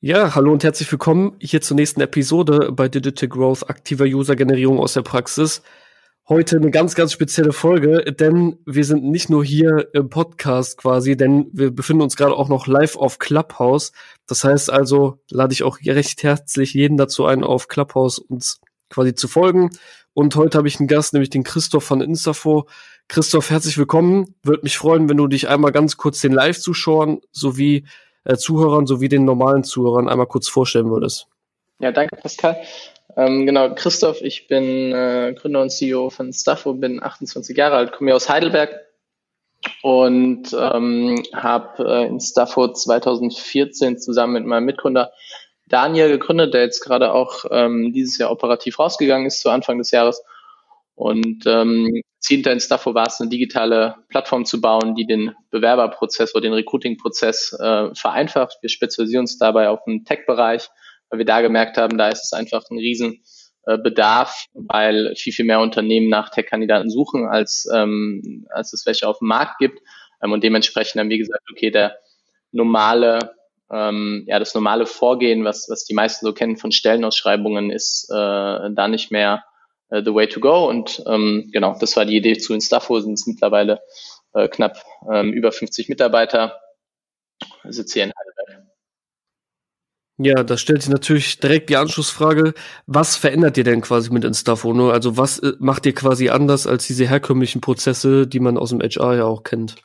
Ja, hallo und herzlich willkommen hier zur nächsten Episode bei Digital Growth aktiver User-Generierung aus der Praxis. Heute eine ganz, ganz spezielle Folge, denn wir sind nicht nur hier im Podcast quasi, denn wir befinden uns gerade auch noch live auf Clubhouse. Das heißt also, lade ich auch recht herzlich jeden dazu ein, auf Clubhouse uns quasi zu folgen. Und heute habe ich einen Gast, nämlich den Christoph von Instafo. Christoph, herzlich willkommen. Würde mich freuen, wenn du dich einmal ganz kurz den Live-Zuschauern sowie äh, Zuhörern sowie den normalen Zuhörern einmal kurz vorstellen würdest. Ja, danke Pascal. Ähm, genau, Christoph, ich bin äh, Gründer und CEO von Staffo, bin 28 Jahre alt, komme aus Heidelberg und ähm, habe äh, in Staffo 2014 zusammen mit meinem Mitgründer Daniel gegründet, der jetzt gerade auch ähm, dieses Jahr operativ rausgegangen ist zu Anfang des Jahres. Und ähm, Ziel Instafo war es, eine digitale Plattform zu bauen, die den Bewerberprozess oder den Recruiting-Prozess äh, vereinfacht. Wir spezialisieren uns dabei auf den Tech-Bereich, weil wir da gemerkt haben, da ist es einfach ein riesen äh, weil viel, viel mehr Unternehmen nach Tech-Kandidaten suchen, als, ähm, als es welche auf dem Markt gibt. Ähm, und dementsprechend haben wir gesagt, okay, der normale, ähm, ja, das normale Vorgehen, was, was die meisten so kennen von Stellenausschreibungen, ist äh, da nicht mehr äh, the way to go. Und ähm, genau, das war die Idee zu Instafo, sind es mittlerweile äh, knapp ähm, über 50 Mitarbeiter. Sitze hier in Heidelberg. Ja, da stellt sich natürlich direkt die Anschlussfrage, was verändert ihr denn quasi mit Instafo? Ne? Also was äh, macht ihr quasi anders als diese herkömmlichen Prozesse, die man aus dem HR ja auch kennt?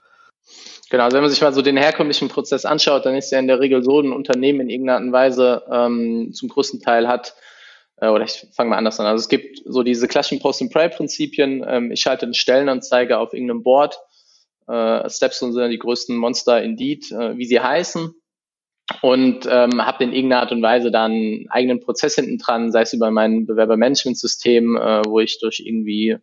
Genau, also wenn man sich mal so den herkömmlichen Prozess anschaut, dann ist ja in der Regel so, ein Unternehmen in irgendeiner Art und Weise ähm, zum größten Teil hat äh, oder ich fange mal anders an. Also es gibt so diese klassischen Post-and-Pray-Prinzipien. Ähm, ich schalte eine Stellenanzeige auf irgendeinem Board. Äh, Stepstone sind ja die größten Monster Indeed, äh, wie sie heißen. Und ähm, habe in irgendeiner Art und Weise dann einen eigenen Prozess hinten dran, sei es über mein Bewerbermanagementsystem, äh, wo ich durch irgendwie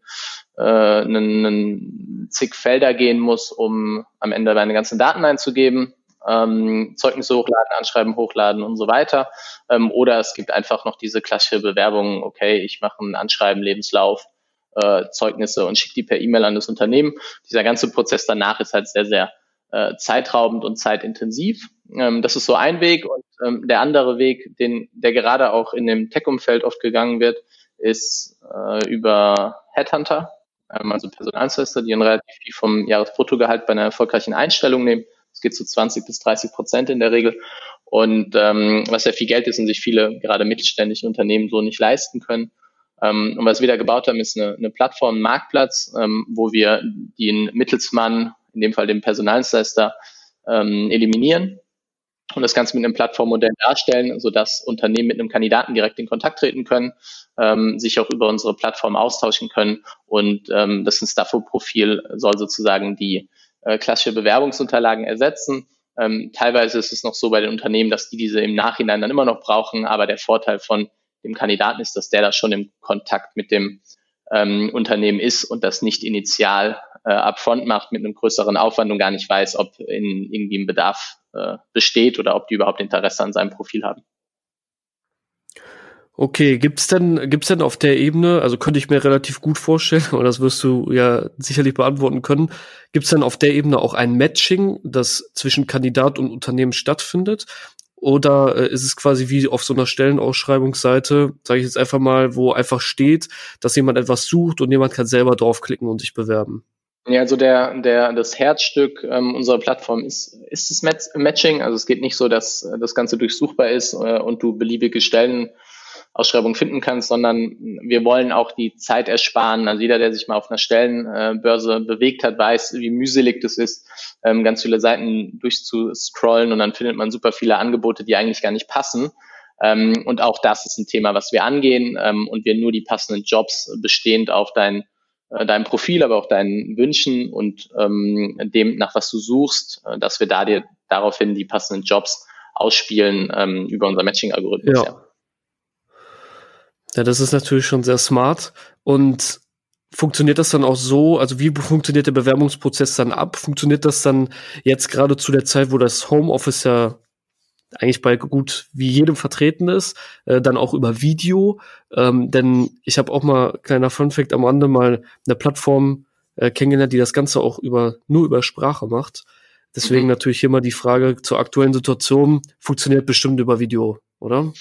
äh, einen, einen zig Felder gehen muss, um am Ende meine ganzen Daten einzugeben ähm, Zeugnisse hochladen, Anschreiben hochladen und so weiter. Ähm, oder es gibt einfach noch diese klassische Bewerbung, okay, ich mache ein Anschreiben, Lebenslauf, äh, Zeugnisse und schicke die per E-Mail an das Unternehmen. Dieser ganze Prozess danach ist halt sehr, sehr äh, zeitraubend und zeitintensiv. Ähm, das ist so ein Weg und ähm, der andere Weg, den, der gerade auch in dem Tech-Umfeld oft gegangen wird, ist äh, über Headhunter, ähm, also Personaldienstleister, die ein relativ viel vom Jahresbruttogehalt bei einer erfolgreichen Einstellung nehmen es geht zu 20 bis 30 Prozent in der Regel. Und ähm, was ja viel Geld ist und sich viele, gerade mittelständische Unternehmen so nicht leisten können. Ähm, und was wir da gebaut haben, ist eine, eine Plattform, ein Marktplatz, ähm, wo wir den Mittelsmann, in dem Fall den Personaldienstleister, ähm, eliminieren und das Ganze mit einem Plattformmodell darstellen, sodass Unternehmen mit einem Kandidaten direkt in Kontakt treten können, ähm, sich auch über unsere Plattform austauschen können und ähm, das Instafo-Profil soll sozusagen die äh, klassische Bewerbungsunterlagen ersetzen. Ähm, teilweise ist es noch so bei den Unternehmen, dass die diese im Nachhinein dann immer noch brauchen, aber der Vorteil von dem Kandidaten ist, dass der da schon im Kontakt mit dem ähm, Unternehmen ist und das nicht initial äh, upfront macht mit einem größeren Aufwand und gar nicht weiß, ob in irgendwie ein Bedarf äh, besteht oder ob die überhaupt Interesse an seinem Profil haben. Okay, gibt's denn, gibt's denn auf der Ebene, also könnte ich mir relativ gut vorstellen, oder das wirst du ja sicherlich beantworten können, gibt's denn auf der Ebene auch ein Matching, das zwischen Kandidat und Unternehmen stattfindet? Oder äh, ist es quasi wie auf so einer Stellenausschreibungsseite, sage ich jetzt einfach mal, wo einfach steht, dass jemand etwas sucht und jemand kann selber draufklicken und sich bewerben? Ja, also der, der, das Herzstück ähm, unserer Plattform ist, ist das Matching. Also es geht nicht so, dass äh, das Ganze durchsuchbar ist äh, und du beliebige Stellen Ausschreibung finden kannst, sondern wir wollen auch die Zeit ersparen. Also jeder, der sich mal auf einer Stellenbörse bewegt hat, weiß, wie mühselig das ist, ähm, ganz viele Seiten durchzuscrollen und dann findet man super viele Angebote, die eigentlich gar nicht passen. Ähm, und auch das ist ein Thema, was wir angehen ähm, und wir nur die passenden Jobs bestehend auf dein äh, deinem Profil, aber auch deinen Wünschen und dem, nach was du suchst, äh, dass wir da dir daraufhin die passenden Jobs ausspielen über unser Matching-Algorithmus. Ja. ja. Ja, das ist natürlich schon sehr smart. Und funktioniert das dann auch so? Also wie funktioniert der Bewerbungsprozess dann ab? Funktioniert das dann jetzt gerade zu der Zeit, wo das Homeoffice ja eigentlich bei gut wie jedem vertreten ist, äh, dann auch über Video. Ähm, denn ich habe auch mal, kleiner Funfact am Rande, mal eine Plattform äh, kennengelernt, die das Ganze auch über nur über Sprache macht. Deswegen mhm. natürlich immer die Frage zur aktuellen Situation, funktioniert bestimmt über Video, oder?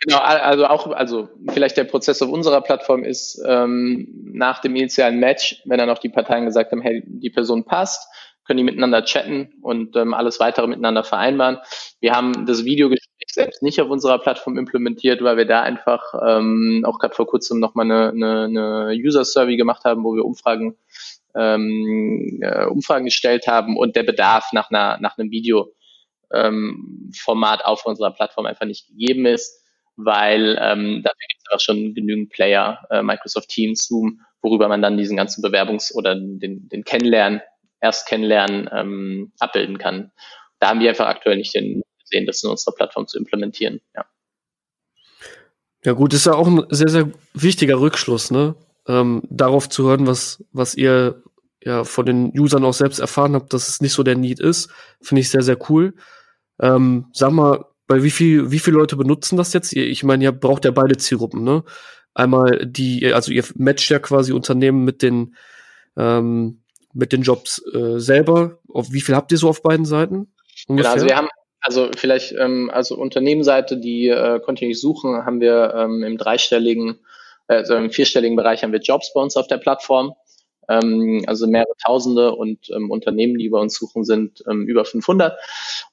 Genau, also auch, also vielleicht der Prozess auf unserer Plattform ist ähm, nach dem initialen Match, wenn dann auch die Parteien gesagt haben, hey, die Person passt, können die miteinander chatten und ähm, alles weitere miteinander vereinbaren. Wir haben das Videogespräch selbst nicht auf unserer Plattform implementiert, weil wir da einfach ähm, auch gerade vor kurzem nochmal eine, eine, eine User-Survey gemacht haben, wo wir Umfragen ähm, äh, Umfragen gestellt haben und der Bedarf nach einer nach einem Video ähm, Format auf unserer Plattform einfach nicht gegeben ist, weil ähm, dafür gibt es auch schon genügend Player, äh, Microsoft Teams, Zoom, worüber man dann diesen ganzen Bewerbungs- oder den, den Kennenlernen, erst Kennenlernen ähm, abbilden kann. Da haben wir einfach aktuell nicht den gesehen, das in unserer Plattform zu implementieren. Ja. Ja gut, ist ja auch ein sehr, sehr wichtiger Rückschluss, ne? Ähm, darauf zu hören, was, was ihr ja von den Usern auch selbst erfahren habt, dass es nicht so der Need ist, finde ich sehr, sehr cool. Ähm, sag mal, bei wie viel, wie viele Leute benutzen das jetzt? Ich meine, ihr braucht ja beide Zielgruppen, ne? Einmal die, also ihr matcht ja quasi Unternehmen mit den, ähm, mit den Jobs äh, selber. Auf wie viel habt ihr so auf beiden Seiten? Ungefähr? Genau, also wir haben, also vielleicht, ähm, also Unternehmensseite, die äh, kontinuierlich suchen, haben wir ähm, im dreistelligen, also im vierstelligen Bereich haben wir Jobs bei uns auf der Plattform ähm, also mehrere Tausende und ähm, Unternehmen, die bei uns suchen, sind ähm, über 500.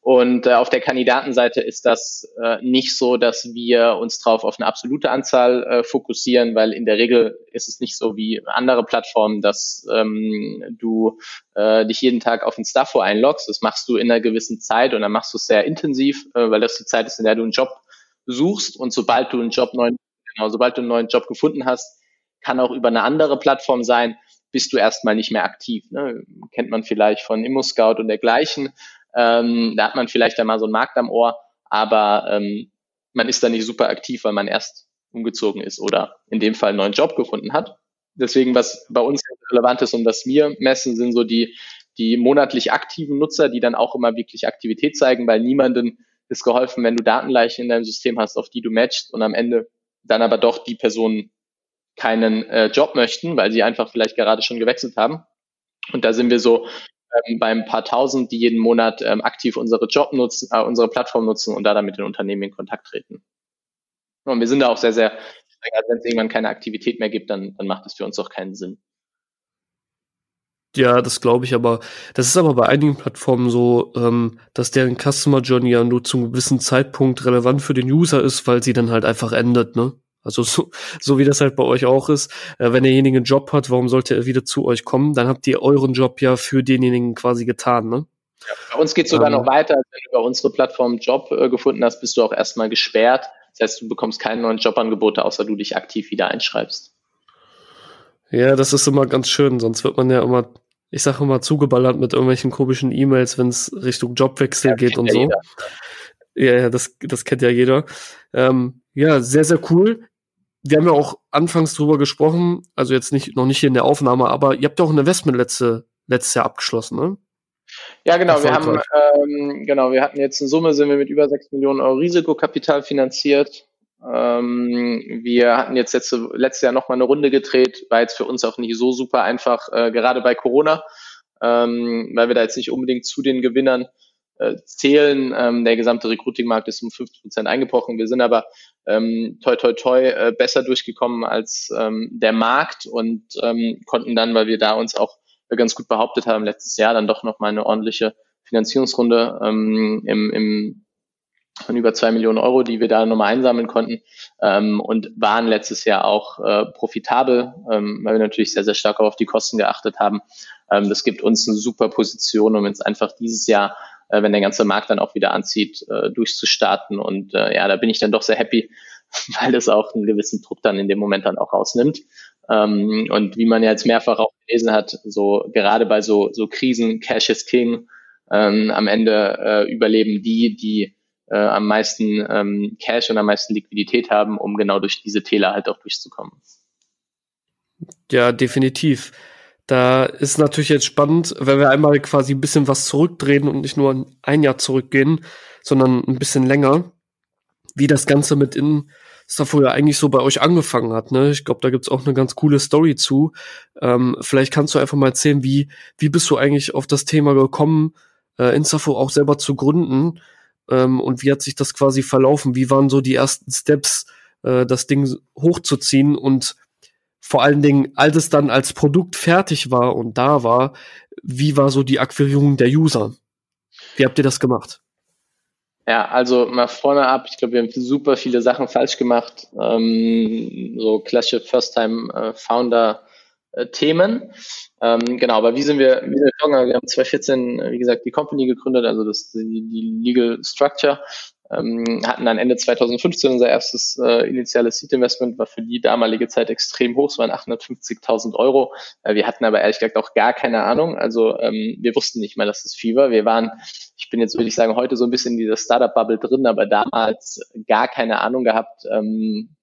Und äh, auf der Kandidatenseite ist das äh, nicht so, dass wir uns drauf auf eine absolute Anzahl äh, fokussieren, weil in der Regel ist es nicht so wie andere Plattformen, dass ähm, du äh, dich jeden Tag auf ein Staffo einloggst. Das machst du in einer gewissen Zeit und dann machst du es sehr intensiv, äh, weil das die Zeit ist, in der du einen Job suchst und sobald du einen Job neuen, genau, sobald du einen neuen Job gefunden hast, kann auch über eine andere Plattform sein, bist du erstmal nicht mehr aktiv. Ne? Kennt man vielleicht von ImmoScout und dergleichen. Ähm, da hat man vielleicht einmal so einen Markt am Ohr, aber ähm, man ist da nicht super aktiv, weil man erst umgezogen ist oder in dem Fall einen neuen Job gefunden hat. Deswegen, was bei uns relevant ist und was wir messen, sind so die, die monatlich aktiven Nutzer, die dann auch immer wirklich Aktivität zeigen, weil niemandem ist geholfen, wenn du Datenleichen in deinem System hast, auf die du matchst und am Ende dann aber doch die Personen keinen äh, Job möchten, weil sie einfach vielleicht gerade schon gewechselt haben. Und da sind wir so ähm, bei ein paar tausend, die jeden Monat ähm, aktiv unsere Job nutzen, äh, unsere Plattform nutzen und da dann mit den Unternehmen in Kontakt treten. Und wir sind da auch sehr, sehr, also wenn es irgendwann keine Aktivität mehr gibt, dann, dann macht es für uns auch keinen Sinn. Ja, das glaube ich, aber das ist aber bei einigen Plattformen so, ähm, dass deren Customer Journey ja nur zu einem gewissen Zeitpunkt relevant für den User ist, weil sie dann halt einfach endet, ne? Also so, so wie das halt bei euch auch ist. Äh, wenn derjenige einen Job hat, warum sollte er wieder zu euch kommen? Dann habt ihr euren Job ja für denjenigen quasi getan, ne? Ja, bei uns geht es sogar ähm, noch weiter. Wenn du über unsere Plattform einen Job äh, gefunden hast, bist du auch erstmal gesperrt. Das heißt, du bekommst keine neuen Jobangebote, außer du dich aktiv wieder einschreibst. Ja, das ist immer ganz schön. Sonst wird man ja immer, ich sage immer, zugeballert mit irgendwelchen komischen E-Mails, wenn es Richtung Jobwechsel ja, geht und ja so. Jeder. Ja, ja, das, das kennt ja jeder. Ähm, ja, sehr, sehr cool wir haben ja auch anfangs drüber gesprochen, also jetzt nicht, noch nicht hier in der Aufnahme, aber ihr habt ja auch ein Investment letzte, letztes Jahr abgeschlossen, ne? Ja, genau. Wir haben, ähm, genau, wir hatten jetzt in Summe sind wir mit über 6 Millionen Euro Risikokapital finanziert. Ähm, wir hatten jetzt letzte, letztes Jahr nochmal eine Runde gedreht, war jetzt für uns auch nicht so super einfach, äh, gerade bei Corona, ähm, weil wir da jetzt nicht unbedingt zu den Gewinnern äh, zählen. Ähm, der gesamte Recruiting-Markt ist um 50 Prozent eingebrochen. Wir sind aber ähm, toi toi toi äh, besser durchgekommen als ähm, der Markt und ähm, konnten dann, weil wir da uns auch ganz gut behauptet haben letztes Jahr, dann doch noch mal eine ordentliche Finanzierungsrunde ähm, im, im von über zwei Millionen Euro, die wir da nochmal einsammeln konnten ähm, und waren letztes Jahr auch äh, profitabel, ähm, weil wir natürlich sehr, sehr stark auf die Kosten geachtet haben. Ähm, das gibt uns eine super Position, um jetzt einfach dieses Jahr wenn der ganze Markt dann auch wieder anzieht, äh, durchzustarten. Und äh, ja, da bin ich dann doch sehr happy, weil das auch einen gewissen Druck dann in dem Moment dann auch rausnimmt. Ähm, und wie man ja jetzt mehrfach auch gelesen hat, so gerade bei so, so Krisen, Cash is King, ähm, am Ende äh, überleben die, die äh, am meisten ähm, Cash und am meisten Liquidität haben, um genau durch diese Täler halt auch durchzukommen. Ja, definitiv. Da ist natürlich jetzt spannend, wenn wir einmal quasi ein bisschen was zurückdrehen und nicht nur ein Jahr zurückgehen, sondern ein bisschen länger, wie das Ganze mit in Instafo ja eigentlich so bei euch angefangen hat. Ne? Ich glaube, da gibt's auch eine ganz coole Story zu. Ähm, vielleicht kannst du einfach mal erzählen, wie, wie bist du eigentlich auf das Thema gekommen, äh, Instafo auch selber zu gründen? Ähm, und wie hat sich das quasi verlaufen? Wie waren so die ersten Steps, äh, das Ding hochzuziehen und vor allen Dingen, als es dann als Produkt fertig war und da war, wie war so die Akquirierung der User? Wie habt ihr das gemacht? Ja, also mal vorne ab, ich glaube, wir haben super viele Sachen falsch gemacht. Ähm, so klassische First-Time-Founder-Themen. Ähm, genau, aber wie sind wir, wie sind wir vorgegangen? Wir haben 2014, wie gesagt, die Company gegründet, also das, die, die Legal Structure ähm, hatten dann Ende 2015 unser erstes äh, initiales Seed-Investment, war für die damalige Zeit extrem hoch, es waren 850.000 Euro. Äh, wir hatten aber ehrlich gesagt auch gar keine Ahnung, also ähm, wir wussten nicht mal, dass es viel war. Wir waren, ich bin jetzt, würde ich sagen, heute so ein bisschen in dieser Startup-Bubble drin, aber damals gar keine Ahnung gehabt, ähm,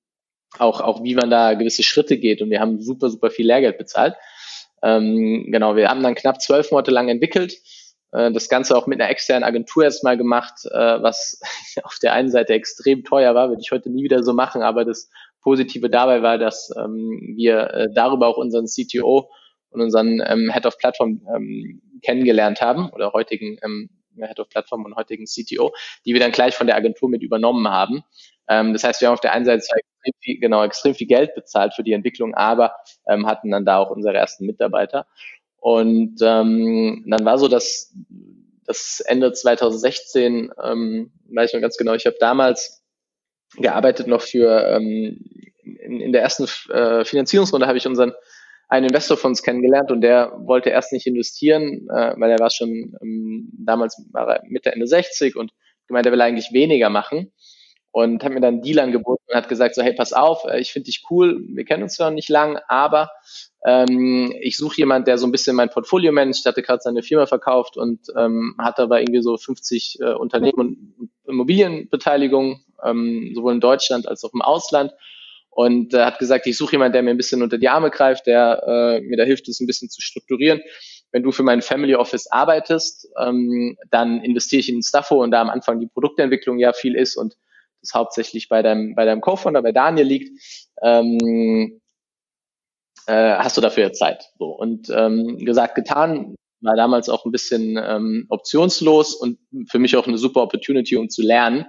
auch, auch wie man da gewisse Schritte geht und wir haben super, super viel Lehrgeld bezahlt. Ähm, genau, wir haben dann knapp zwölf Monate lang entwickelt, das Ganze auch mit einer externen Agentur erstmal gemacht, äh, was auf der einen Seite extrem teuer war, würde ich heute nie wieder so machen, aber das Positive dabei war, dass ähm, wir äh, darüber auch unseren CTO und unseren ähm, Head of Platform ähm, kennengelernt haben oder heutigen Head of Platform und heutigen CTO, die wir dann gleich von der Agentur mit übernommen haben. Das heißt, wir haben auf der einen Seite extrem viel, genau extrem viel Geld bezahlt für die Entwicklung, aber hatten dann da auch unsere ersten Mitarbeiter. Und ähm, dann war so das, das Ende 2016, ähm, weiß ich noch ganz genau, ich habe damals gearbeitet noch für, ähm, in, in der ersten äh, Finanzierungsrunde habe ich unseren einen Investor von uns kennengelernt und der wollte erst nicht investieren, äh, weil er war schon ähm, damals war er Mitte Ende 60 und gemeint, er will eigentlich weniger machen und hat mir dann einen Deal angeboten und hat gesagt so, hey, pass auf, äh, ich finde dich cool, wir kennen uns zwar nicht lang, aber ähm, ich suche jemand, der so ein bisschen mein Portfolio managt, hatte gerade seine Firma verkauft und ähm, hat aber irgendwie so 50 äh, Unternehmen und Immobilienbeteiligung, ähm, sowohl in Deutschland als auch im Ausland und äh, hat gesagt, ich suche jemanden, der mir ein bisschen unter die Arme greift, der äh, mir da hilft, es ein bisschen zu strukturieren. Wenn du für mein Family Office arbeitest, ähm, dann investiere ich in Staffo und da am Anfang die Produktentwicklung ja viel ist und das hauptsächlich bei deinem, bei deinem Co-Founder, bei Daniel liegt, ähm, äh, hast du dafür Zeit. So. Und ähm, gesagt, getan, war damals auch ein bisschen ähm, optionslos und für mich auch eine super Opportunity, um zu lernen.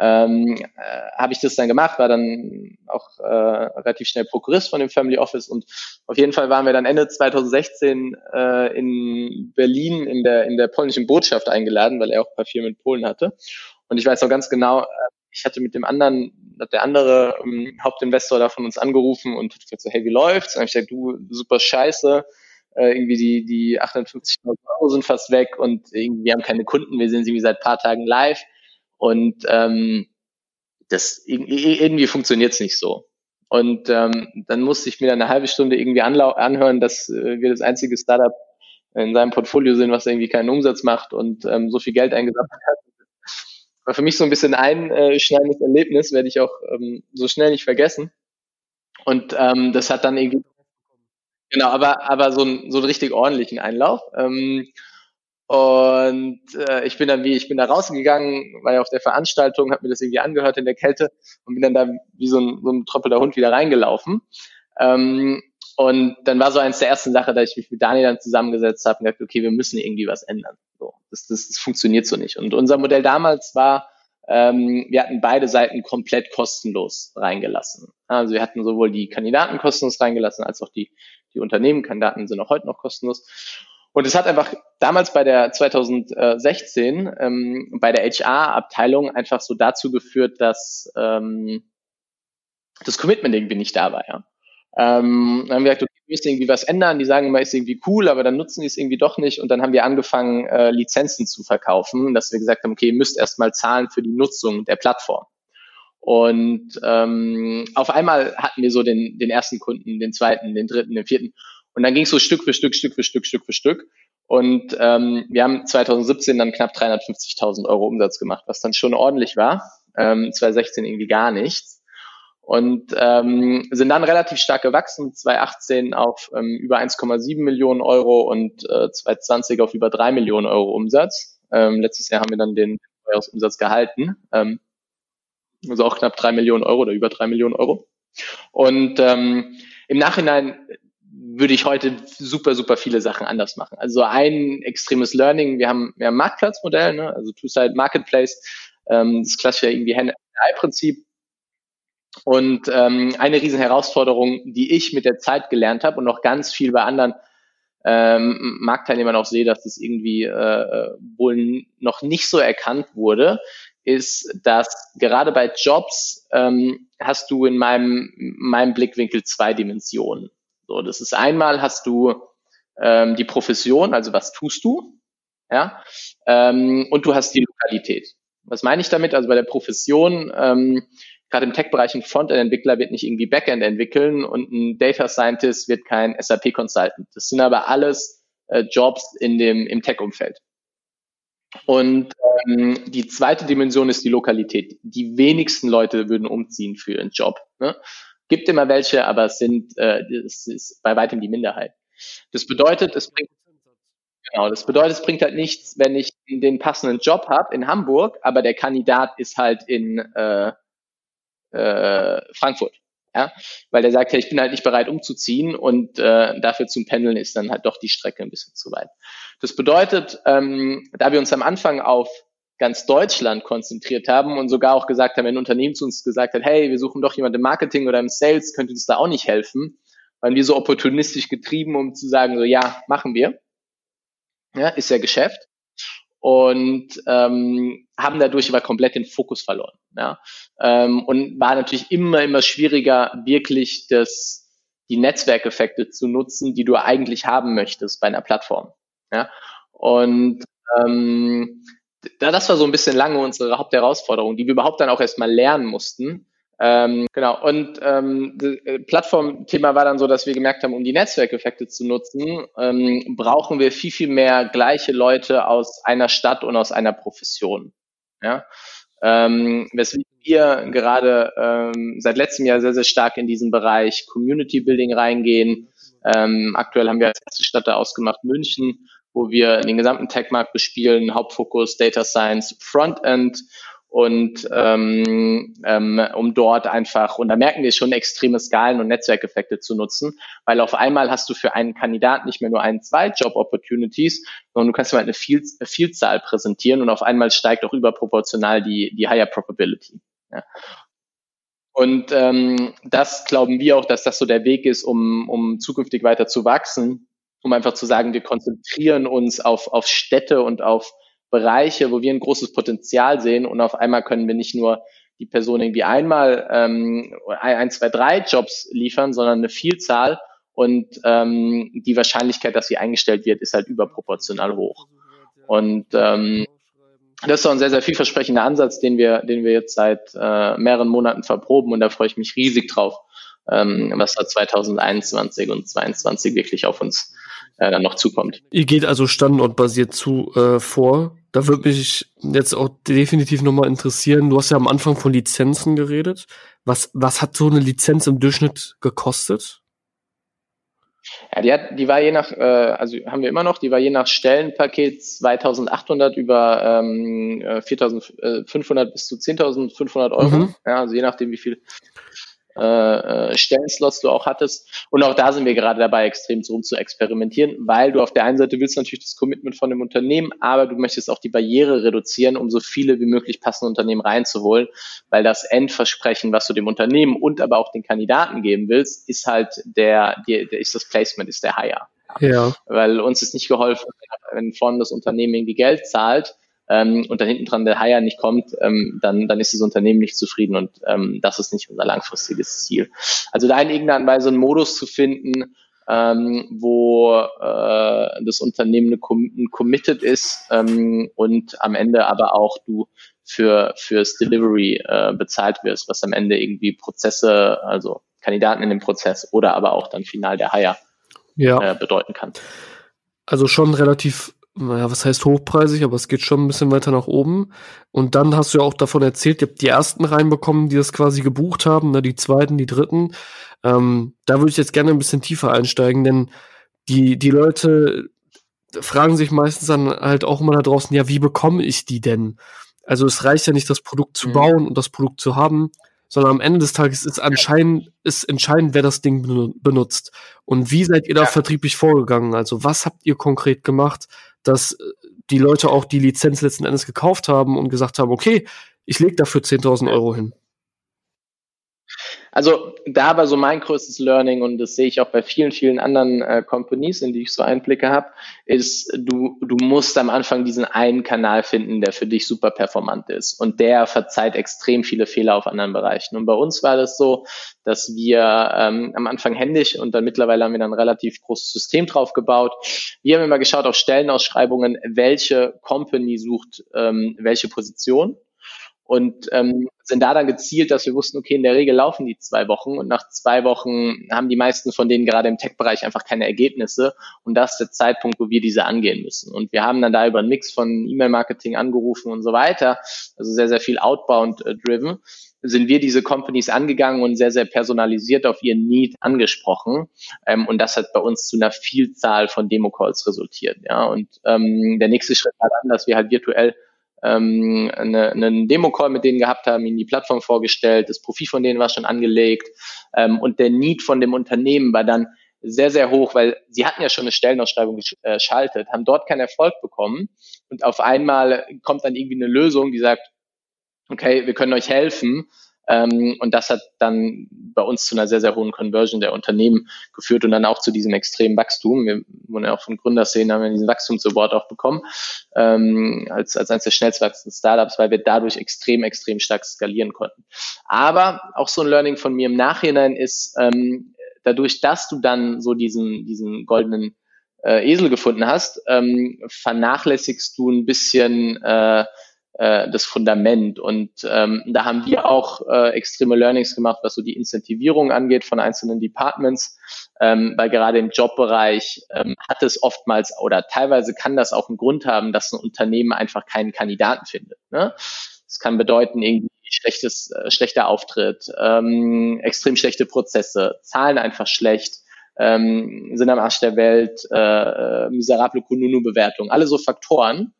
Ähm, äh, habe ich das dann gemacht, war dann auch äh, relativ schnell Prokurist von dem Family Office und auf jeden Fall waren wir dann Ende 2016 äh, in Berlin in der in der polnischen Botschaft eingeladen, weil er auch ein paar Firmen in Polen hatte. Und ich weiß noch ganz genau, äh, ich hatte mit dem anderen, hat der andere ähm, Hauptinvestor da von uns angerufen und hat gesagt so, hey, wie läuft's? Und ich gesagt, du, super scheiße, äh, irgendwie die, die 58.000 Euro sind fast weg und irgendwie wir haben keine Kunden, wir sind irgendwie seit paar Tagen live und ähm, das irgendwie funktioniert's nicht so. Und ähm, dann musste ich mir dann eine halbe Stunde irgendwie anhören, dass äh, wir das einzige Startup in seinem Portfolio sind, was irgendwie keinen Umsatz macht und ähm, so viel Geld eingesammelt hat war für mich so ein bisschen ein einschneidendes Erlebnis, werde ich auch ähm, so schnell nicht vergessen. Und ähm, das hat dann irgendwie genau, aber aber so, ein, so einen richtig ordentlichen Einlauf. Ähm, und äh, ich bin dann wie, ich bin da rausgegangen, war ja auf der Veranstaltung, habe mir das irgendwie angehört in der Kälte und bin dann da wie so ein, so ein tröppelter Hund wieder reingelaufen. Ähm, und dann war so eins der ersten Sachen, da ich mich mit Daniel dann zusammengesetzt habe und gesagt, okay, wir müssen irgendwie was ändern. So, das, das, das funktioniert so nicht. Und unser Modell damals war, ähm, wir hatten beide Seiten komplett kostenlos reingelassen. Also wir hatten sowohl die Kandidaten kostenlos reingelassen, als auch die, die Unternehmen. Kandidaten sind auch heute noch kostenlos. Und es hat einfach damals bei der 2016 ähm, bei der HR-Abteilung einfach so dazu geführt, dass ähm, das Commitment irgendwie nicht da war. Ja. Ähm, dann haben wir gesagt, okay, wir müssen irgendwie was ändern. Die sagen immer, ist irgendwie cool, aber dann nutzen die es irgendwie doch nicht. Und dann haben wir angefangen, äh, Lizenzen zu verkaufen, dass wir gesagt haben, okay, ihr müsst erstmal zahlen für die Nutzung der Plattform. Und ähm, auf einmal hatten wir so den, den ersten Kunden, den zweiten, den dritten, den vierten. Und dann ging es so Stück für Stück, Stück für Stück, Stück für Stück. Und ähm, wir haben 2017 dann knapp 350.000 Euro Umsatz gemacht, was dann schon ordentlich war. Ähm, 2016 irgendwie gar nichts und ähm, sind dann relativ stark gewachsen, 2018 auf ähm, über 1,7 Millionen Euro und äh, 2020 auf über 3 Millionen Euro Umsatz. Ähm, letztes Jahr haben wir dann den Umsatz gehalten, ähm, also auch knapp 3 Millionen Euro oder über 3 Millionen Euro. Und ähm, im Nachhinein würde ich heute super, super viele Sachen anders machen. Also ein extremes Learning, wir haben, wir haben Marktplatzmodell, ne? also Two-Side Marketplace, ähm, das klassische irgendwie Hand-Eye-Prinzip. Und ähm, eine riesen Herausforderung, die ich mit der Zeit gelernt habe und noch ganz viel bei anderen ähm, Marktteilnehmern auch sehe, dass das irgendwie äh, wohl noch nicht so erkannt wurde, ist, dass gerade bei Jobs ähm, hast du in meinem, meinem Blickwinkel zwei Dimensionen. So, das ist einmal hast du ähm, die Profession, also was tust du, ja, ähm, und du hast die Lokalität. Was meine ich damit? Also bei der Profession, ähm, gerade im Tech-Bereich ein Frontend-Entwickler wird nicht irgendwie Backend entwickeln und ein Data Scientist wird kein SAP-Consultant. Das sind aber alles äh, Jobs in dem, im Tech-Umfeld. Und ähm, die zweite Dimension ist die Lokalität. Die wenigsten Leute würden umziehen für einen Job. Ne? Gibt immer welche, aber es sind äh, es ist bei weitem die Minderheit. Das bedeutet, es bringt genau, das bedeutet, es bringt halt nichts, wenn ich den passenden Job habe in Hamburg, aber der Kandidat ist halt in äh, äh, Frankfurt. Ja, weil der sagt, ja, ich bin halt nicht bereit umzuziehen und äh, dafür zum Pendeln ist dann halt doch die Strecke ein bisschen zu weit. Das bedeutet, ähm, da wir uns am Anfang auf ganz Deutschland konzentriert haben und sogar auch gesagt haben, wenn ein Unternehmen zu uns gesagt hat, hey, wir suchen doch jemanden im Marketing oder im Sales, könnt ihr uns da auch nicht helfen, waren wir so opportunistisch getrieben, um zu sagen, so ja, machen wir. Ja, ist ja Geschäft und ähm, haben dadurch aber komplett den Fokus verloren. Ja? Ähm, und war natürlich immer, immer schwieriger, wirklich das, die Netzwerkeffekte zu nutzen, die du eigentlich haben möchtest bei einer Plattform. Ja? Und ähm, das war so ein bisschen lange unsere Hauptherausforderung, die wir überhaupt dann auch erstmal lernen mussten, ähm, genau, und ähm, äh, Plattformthema war dann so, dass wir gemerkt haben, um die Netzwerkeffekte zu nutzen, ähm, brauchen wir viel, viel mehr gleiche Leute aus einer Stadt und aus einer Profession. Ja? Ähm, weswegen wir gerade ähm, seit letztem Jahr sehr, sehr stark in diesen Bereich Community Building reingehen. Ähm, aktuell haben wir als erste Stadt da ausgemacht München, wo wir den gesamten Tech-Markt bespielen, Hauptfokus Data Science Frontend und ähm, ähm, um dort einfach, und da merken wir schon extreme Skalen und Netzwerkeffekte zu nutzen, weil auf einmal hast du für einen Kandidaten nicht mehr nur ein, zwei Job-Opportunities, sondern du kannst ihm halt eine, Viel eine Vielzahl präsentieren und auf einmal steigt auch überproportional die, die Higher Probability. Ja. Und ähm, das glauben wir auch, dass das so der Weg ist, um, um zukünftig weiter zu wachsen, um einfach zu sagen, wir konzentrieren uns auf, auf Städte und auf Bereiche, wo wir ein großes Potenzial sehen und auf einmal können wir nicht nur die Person irgendwie einmal ähm, ein, zwei, drei Jobs liefern, sondern eine Vielzahl und ähm, die Wahrscheinlichkeit, dass sie eingestellt wird, ist halt überproportional hoch. Und ähm, das ist auch ein sehr, sehr vielversprechender Ansatz, den wir, den wir jetzt seit äh, mehreren Monaten verproben und da freue ich mich riesig drauf, ähm, was da 2021 und 2022 wirklich auf uns äh, dann noch zukommt. Ihr geht also standortbasiert zu äh, vor. Da würde mich jetzt auch definitiv nochmal interessieren. Du hast ja am Anfang von Lizenzen geredet. Was, was hat so eine Lizenz im Durchschnitt gekostet? Ja, die, hat, die war je nach, äh, also haben wir immer noch, die war je nach Stellenpaket 2800 über ähm, 4500 äh, bis zu 10.500 Euro. Mhm. Ja, also je nachdem, wie viel äh, äh, Stellenslots du auch hattest. Und auch da sind wir gerade dabei, extrem rum zu experimentieren, weil du auf der einen Seite willst natürlich das Commitment von dem Unternehmen, aber du möchtest auch die Barriere reduzieren, um so viele wie möglich passende Unternehmen reinzuholen, weil das Endversprechen, was du dem Unternehmen und aber auch den Kandidaten geben willst, ist halt der, der, der ist das Placement, ist der Hire. Ja. Weil uns ist nicht geholfen, wenn vorne das Unternehmen irgendwie Geld zahlt, ähm, und dann hinten dran der Hire nicht kommt, ähm, dann, dann ist das Unternehmen nicht zufrieden und ähm, das ist nicht unser langfristiges Ziel. Also da in irgendeiner Weise einen Modus zu finden, ähm, wo äh, das Unternehmen eine, committed ist ähm, und am Ende aber auch du für fürs Delivery äh, bezahlt wirst, was am Ende irgendwie Prozesse, also Kandidaten in dem Prozess oder aber auch dann final der Hire ja. äh, bedeuten kann. Also schon relativ naja, was heißt hochpreisig, aber es geht schon ein bisschen weiter nach oben. Und dann hast du ja auch davon erzählt, ihr habt die ersten reinbekommen, die das quasi gebucht haben, ne, die zweiten, die dritten. Ähm, da würde ich jetzt gerne ein bisschen tiefer einsteigen, denn die, die Leute fragen sich meistens dann halt auch immer da draußen, ja, wie bekomme ich die denn? Also es reicht ja nicht, das Produkt zu mhm. bauen und das Produkt zu haben, sondern am Ende des Tages ist anscheinend, ist entscheidend, wer das Ding benutzt. Und wie seid ihr da ja. vertrieblich vorgegangen? Also was habt ihr konkret gemacht, dass die Leute auch die Lizenz letzten Endes gekauft haben und gesagt haben, okay, ich lege dafür 10.000 Euro hin? Also da war so mein größtes Learning und das sehe ich auch bei vielen, vielen anderen äh, Companies, in die ich so Einblicke habe, ist, du, du musst am Anfang diesen einen Kanal finden, der für dich super performant ist. Und der verzeiht extrem viele Fehler auf anderen Bereichen. Und bei uns war das so, dass wir ähm, am Anfang händisch und dann mittlerweile haben wir dann ein relativ großes System drauf gebaut. Wir haben immer geschaut auf Stellenausschreibungen, welche Company sucht ähm, welche Position und ähm, sind da dann gezielt, dass wir wussten, okay, in der Regel laufen die zwei Wochen und nach zwei Wochen haben die meisten von denen gerade im Tech-Bereich einfach keine Ergebnisse und das ist der Zeitpunkt, wo wir diese angehen müssen. Und wir haben dann da über einen Mix von E-Mail-Marketing angerufen und so weiter, also sehr, sehr viel outbound-driven, sind wir diese Companies angegangen und sehr, sehr personalisiert auf ihren Need angesprochen. Ähm, und das hat bei uns zu einer Vielzahl von Demo-Calls resultiert. Ja, und ähm, der nächste Schritt war dann, dass wir halt virtuell ähm, eine, einen Demo-Call mit denen gehabt haben, ihnen die Plattform vorgestellt, das Profil von denen war schon angelegt ähm, und der Need von dem Unternehmen war dann sehr, sehr hoch, weil sie hatten ja schon eine Stellenausschreibung äh, geschaltet, haben dort keinen Erfolg bekommen und auf einmal kommt dann irgendwie eine Lösung, die sagt, okay, wir können euch helfen ähm, und das hat dann bei uns zu einer sehr, sehr hohen Conversion der Unternehmen geführt und dann auch zu diesem extremen Wachstum. Wir wurden ja auch von Gründerszenen, haben wir diesen Wachstumsaward auch bekommen, ähm, als, als eines der schnellst wachsenden Startups, weil wir dadurch extrem, extrem stark skalieren konnten. Aber auch so ein Learning von mir im Nachhinein ist, ähm, dadurch, dass du dann so diesen, diesen goldenen äh, Esel gefunden hast, ähm, vernachlässigst du ein bisschen äh, äh, das Fundament. Und ähm, da haben wir auch äh, extreme Learnings gemacht, was so die Incentivierung angeht von einzelnen Departments, ähm, weil gerade im Jobbereich ähm, hat es oftmals oder teilweise kann das auch einen Grund haben, dass ein Unternehmen einfach keinen Kandidaten findet. Ne? Das kann bedeuten, irgendwie schlechtes, äh, schlechter Auftritt, ähm, extrem schlechte Prozesse, Zahlen einfach schlecht, ähm, sind am Arsch der Welt, äh, äh miserable Kununu-Bewertung, alle so Faktoren.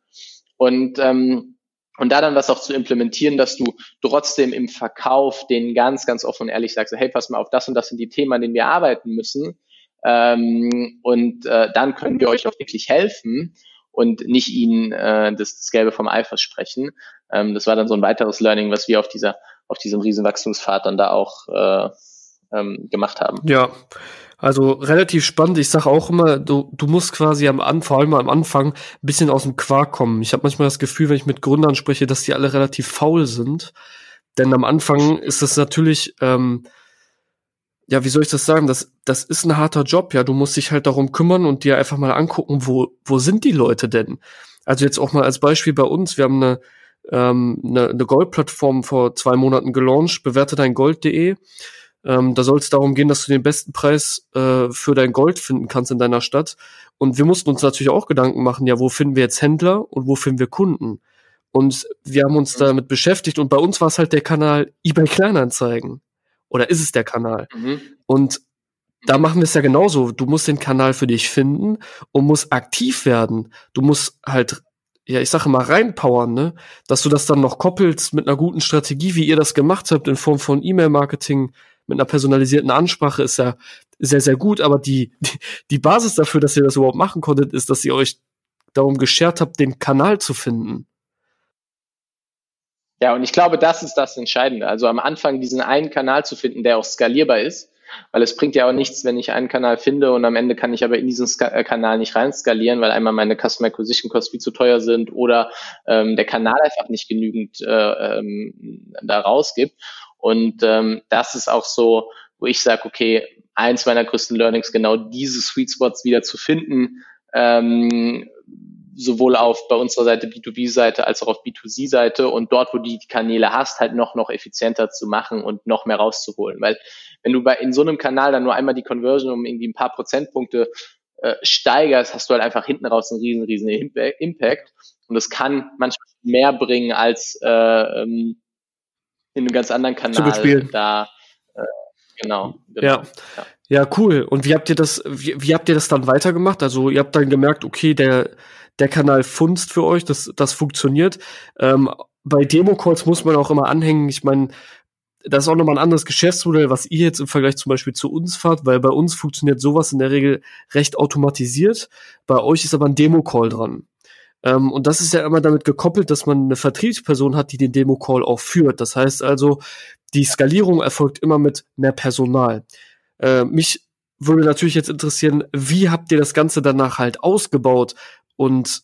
Und ähm, und da dann was auch zu implementieren, dass du trotzdem im Verkauf den ganz, ganz offen und ehrlich sagst, hey, pass mal auf, das und das sind die Themen, an denen wir arbeiten müssen. Ähm, und äh, dann können wir euch auch wirklich helfen und nicht ihnen äh, das, das Gelbe vom Ei versprechen. Ähm, das war dann so ein weiteres Learning, was wir auf dieser, auf diesem Riesenwachstumspfad dann da auch äh, ähm, gemacht haben. Ja, also relativ spannend. Ich sage auch immer, du, du musst quasi am Anfang, vor allem am Anfang, ein bisschen aus dem Quark kommen. Ich habe manchmal das Gefühl, wenn ich mit Gründern spreche, dass die alle relativ faul sind. Denn am Anfang ist das natürlich, ähm, ja, wie soll ich das sagen? Das, das ist ein harter Job, ja. Du musst dich halt darum kümmern und dir einfach mal angucken, wo, wo sind die Leute denn? Also jetzt auch mal als Beispiel bei uns, wir haben eine, ähm, eine, eine Goldplattform vor zwei Monaten gelauncht, bewerte dein Gold.de. Ähm, da soll es darum gehen, dass du den besten Preis äh, für dein Gold finden kannst in deiner Stadt. Und wir mussten uns natürlich auch Gedanken machen, ja, wo finden wir jetzt Händler und wo finden wir Kunden? Und wir haben uns mhm. damit beschäftigt und bei uns war es halt der Kanal eBay Kleinanzeigen. Oder ist es der Kanal? Mhm. Und da machen wir es ja genauso. Du musst den Kanal für dich finden und musst aktiv werden. Du musst halt, ja, ich sage mal reinpowern, ne? Dass du das dann noch koppelst mit einer guten Strategie, wie ihr das gemacht habt, in Form von E-Mail-Marketing, mit einer personalisierten Ansprache ist ja sehr, sehr gut, aber die, die, Basis dafür, dass ihr das überhaupt machen konntet, ist, dass ihr euch darum geschert habt, den Kanal zu finden. Ja, und ich glaube, das ist das Entscheidende. Also am Anfang diesen einen Kanal zu finden, der auch skalierbar ist, weil es bringt ja auch nichts, wenn ich einen Kanal finde und am Ende kann ich aber in diesen Ska äh, Kanal nicht rein skalieren, weil einmal meine Customer Acquisition Costs viel zu teuer sind oder ähm, der Kanal einfach nicht genügend äh, ähm, da rausgibt. Und ähm, das ist auch so, wo ich sage, okay, eins meiner größten Learnings, genau diese Sweet Spots wieder zu finden, ähm, sowohl auf bei unserer Seite B2B-Seite als auch auf B2C-Seite und dort, wo du die Kanäle hast, halt noch, noch effizienter zu machen und noch mehr rauszuholen. Weil wenn du bei in so einem Kanal dann nur einmal die Conversion um irgendwie ein paar Prozentpunkte äh, steigerst, hast du halt einfach hinten raus einen riesen, riesen Impact. Und das kann manchmal mehr bringen als äh, ähm, in einem ganz anderen Kanal da. Äh, genau, genau. Ja. ja. Ja, cool. Und wie habt ihr das, wie, wie habt ihr das dann weitergemacht? Also ihr habt dann gemerkt, okay, der, der Kanal funzt für euch, das, das funktioniert. Ähm, bei Demo-Calls muss man auch immer anhängen. Ich meine, das ist auch nochmal ein anderes Geschäftsmodell, was ihr jetzt im Vergleich zum Beispiel zu uns fahrt, weil bei uns funktioniert sowas in der Regel recht automatisiert. Bei euch ist aber ein Demo-Call dran. Ähm, und das ist ja immer damit gekoppelt, dass man eine Vertriebsperson hat, die den Demo-Call auch führt. Das heißt also, die Skalierung erfolgt immer mit mehr Personal. Äh, mich würde natürlich jetzt interessieren, wie habt ihr das Ganze danach halt ausgebaut und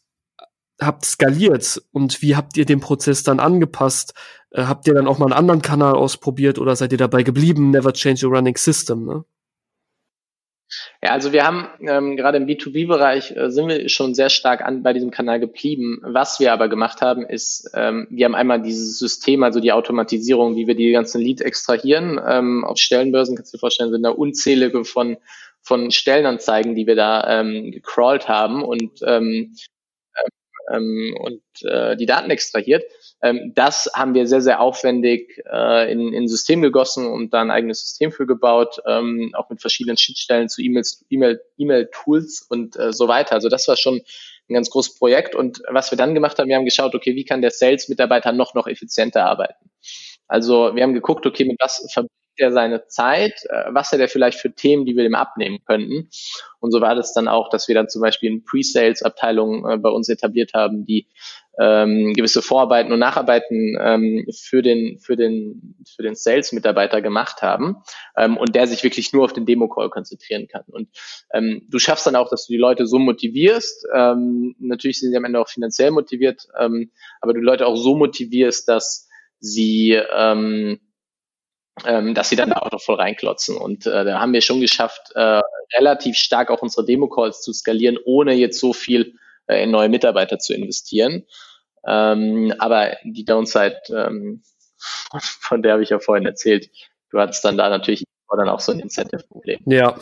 habt skaliert und wie habt ihr den Prozess dann angepasst? Äh, habt ihr dann auch mal einen anderen Kanal ausprobiert oder seid ihr dabei geblieben? Never change a running system, ne? Ja, also wir haben ähm, gerade im B2B-Bereich äh, sind wir schon sehr stark an bei diesem Kanal geblieben. Was wir aber gemacht haben, ist, ähm, wir haben einmal dieses System, also die Automatisierung, wie wir die ganzen Leads extrahieren. Ähm, auf Stellenbörsen kannst du dir vorstellen, sind da unzählige von von Stellenanzeigen, die wir da ähm, gecrawlt haben und ähm, ähm, und äh, die Daten extrahiert. Ähm, das haben wir sehr, sehr aufwendig äh, in, in System gegossen und da ein eigenes System für gebaut, ähm, auch mit verschiedenen Schnittstellen zu E-Mails, E-Mail, E-Mail-Tools und äh, so weiter. Also das war schon ein ganz großes Projekt. Und was wir dann gemacht haben, wir haben geschaut, okay, wie kann der Sales-Mitarbeiter noch, noch effizienter arbeiten? Also wir haben geguckt, okay, mit was er seine Zeit, äh, was hat er vielleicht für Themen, die wir dem abnehmen könnten. Und so war das dann auch, dass wir dann zum Beispiel eine Pre-Sales-Abteilung äh, bei uns etabliert haben, die ähm, gewisse Vorarbeiten und Nacharbeiten ähm, für den für den für den Sales-Mitarbeiter gemacht haben ähm, und der sich wirklich nur auf den Demo-Call konzentrieren kann. Und ähm, du schaffst dann auch, dass du die Leute so motivierst. Ähm, natürlich sind sie am Ende auch finanziell motiviert, ähm, aber du Leute auch so motivierst, dass sie ähm, ähm, dass sie dann da auch noch voll reinklotzen. Und äh, da haben wir schon geschafft, äh, relativ stark auch unsere Demo-Calls zu skalieren, ohne jetzt so viel äh, in neue Mitarbeiter zu investieren. Ähm, aber die Downside, ähm, von der habe ich ja vorhin erzählt, du hattest dann da natürlich dann auch so ein Incentive-Problem. Ja,